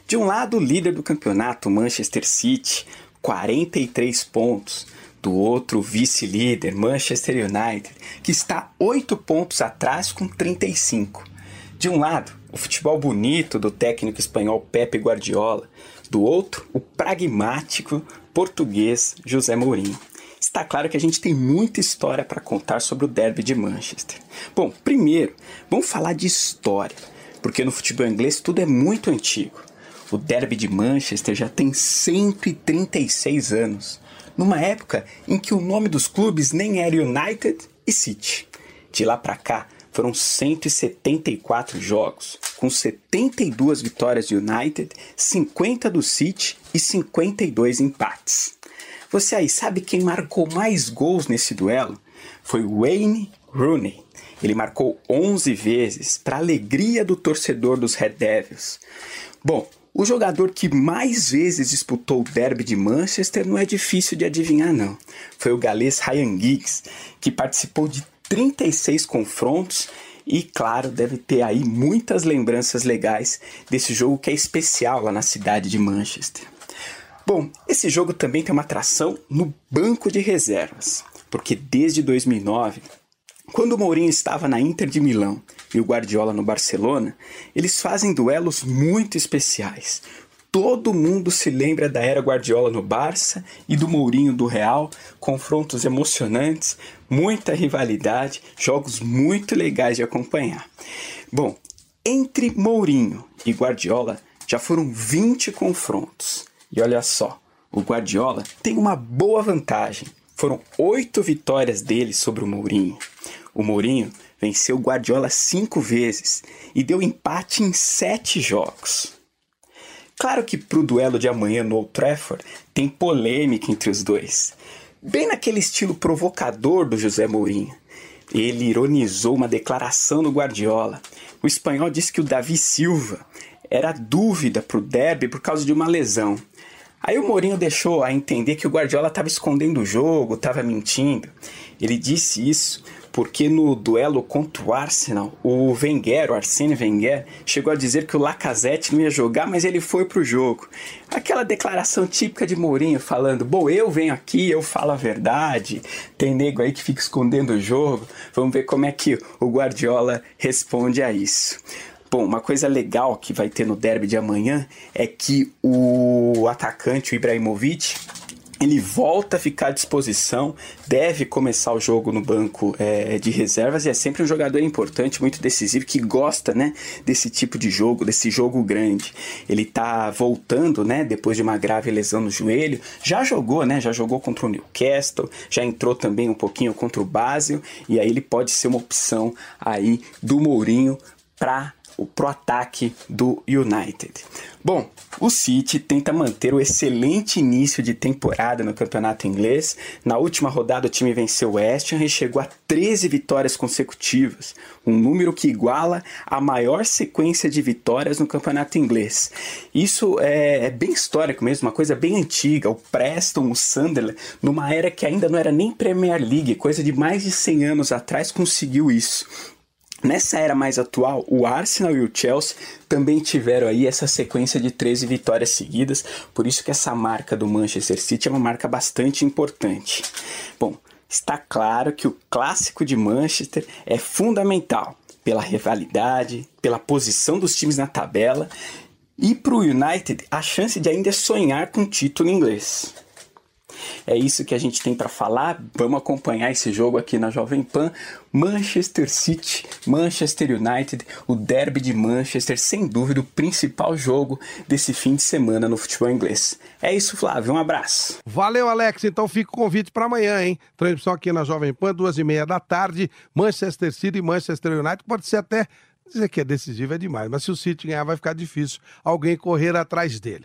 De um lado, o líder do campeonato, Manchester City, 43 pontos do outro vice-líder, Manchester United, que está oito pontos atrás com 35. De um lado, o futebol bonito do técnico espanhol Pepe Guardiola, do outro, o pragmático português José Mourinho. Está claro que a gente tem muita história para contar sobre o derby de Manchester. Bom, primeiro, vamos falar de história, porque no futebol inglês tudo é muito antigo. O derby de Manchester já tem 136 anos numa época em que o nome dos clubes nem era United e City. De lá para cá, foram 174 jogos, com 72 vitórias do United, 50 do City e 52 empates. Você aí sabe quem marcou mais gols nesse duelo? Foi Wayne Rooney. Ele marcou 11 vezes, para alegria do torcedor dos Red Devils. Bom, o jogador que mais vezes disputou o derby de Manchester não é difícil de adivinhar, não. Foi o galês Ryan Giggs, que participou de 36 confrontos e, claro, deve ter aí muitas lembranças legais desse jogo que é especial lá na cidade de Manchester. Bom, esse jogo também tem uma atração no banco de reservas, porque desde 2009 quando o Mourinho estava na Inter de Milão e o Guardiola no Barcelona, eles fazem duelos muito especiais. Todo mundo se lembra da era Guardiola no Barça e do Mourinho do Real, confrontos emocionantes, muita rivalidade, jogos muito legais de acompanhar. Bom, entre Mourinho e Guardiola já foram 20 confrontos. E olha só, o Guardiola tem uma boa vantagem. Foram oito vitórias dele sobre o Mourinho. O Mourinho venceu Guardiola cinco vezes e deu empate em sete jogos. Claro que para o duelo de amanhã no Old Trafford tem polêmica entre os dois. Bem naquele estilo provocador do José Mourinho. Ele ironizou uma declaração do Guardiola. O espanhol disse que o Davi Silva era dúvida para o derby por causa de uma lesão. Aí o Mourinho deixou a entender que o Guardiola estava escondendo o jogo, estava mentindo. Ele disse isso porque no duelo contra o Arsenal, o Wenger, o Arsene Wenger, chegou a dizer que o Lacazette não ia jogar, mas ele foi pro jogo. Aquela declaração típica de Mourinho falando: "Bom, eu venho aqui, eu falo a verdade". Tem nego aí que fica escondendo o jogo. Vamos ver como é que o Guardiola responde a isso. Bom, uma coisa legal que vai ter no derby de amanhã é que o atacante, o Ibrahimovic, ele volta a ficar à disposição, deve começar o jogo no banco é, de reservas e é sempre um jogador importante, muito decisivo, que gosta né, desse tipo de jogo, desse jogo grande. Ele está voltando né, depois de uma grave lesão no joelho, já jogou, né, já jogou contra o Newcastle, já entrou também um pouquinho contra o Basel, e aí ele pode ser uma opção aí do Mourinho para pro ataque do United. Bom, o City tenta manter o excelente início de temporada no campeonato inglês. Na última rodada, o time venceu o West Ham e chegou a 13 vitórias consecutivas, um número que iguala a maior sequência de vitórias no campeonato inglês. Isso é, é bem histórico mesmo, uma coisa bem antiga. O Preston, o Sunderland, numa era que ainda não era nem Premier League, coisa de mais de 100 anos atrás, conseguiu isso. Nessa era mais atual, o Arsenal e o Chelsea também tiveram aí essa sequência de 13 vitórias seguidas, por isso que essa marca do Manchester City é uma marca bastante importante. Bom, está claro que o clássico de Manchester é fundamental pela rivalidade, pela posição dos times na tabela e para o United a chance de ainda sonhar com o título inglês. É isso que a gente tem para falar. Vamos acompanhar esse jogo aqui na Jovem Pan. Manchester City, Manchester United, o derby de Manchester, sem dúvida o principal jogo desse fim de semana no futebol inglês. É isso, Flávio. Um abraço. Valeu, Alex. Então fica o convite para amanhã, hein? Transmissão aqui na Jovem Pan, duas e meia da tarde. Manchester City e Manchester United. Pode ser até dizer que é decisivo é demais, mas se o City ganhar vai ficar difícil alguém correr atrás dele.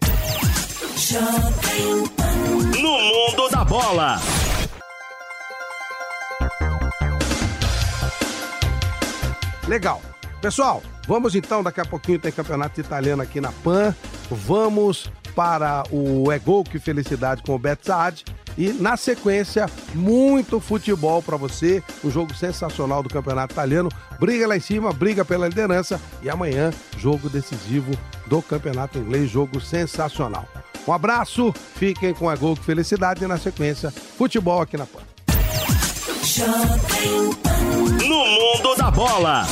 No mundo da bola. Legal. Pessoal, vamos então, daqui a pouquinho tem campeonato italiano aqui na PAN. Vamos para o É Gol Que Felicidade com o Bet Saad. E na sequência, muito futebol para você. Um jogo sensacional do campeonato italiano. Briga lá em cima, briga pela liderança. E amanhã, jogo decisivo do campeonato inglês. Jogo sensacional. Um abraço, fiquem com a Gol Que Felicidade. E na sequência, futebol aqui na PAN. No mundo da bola.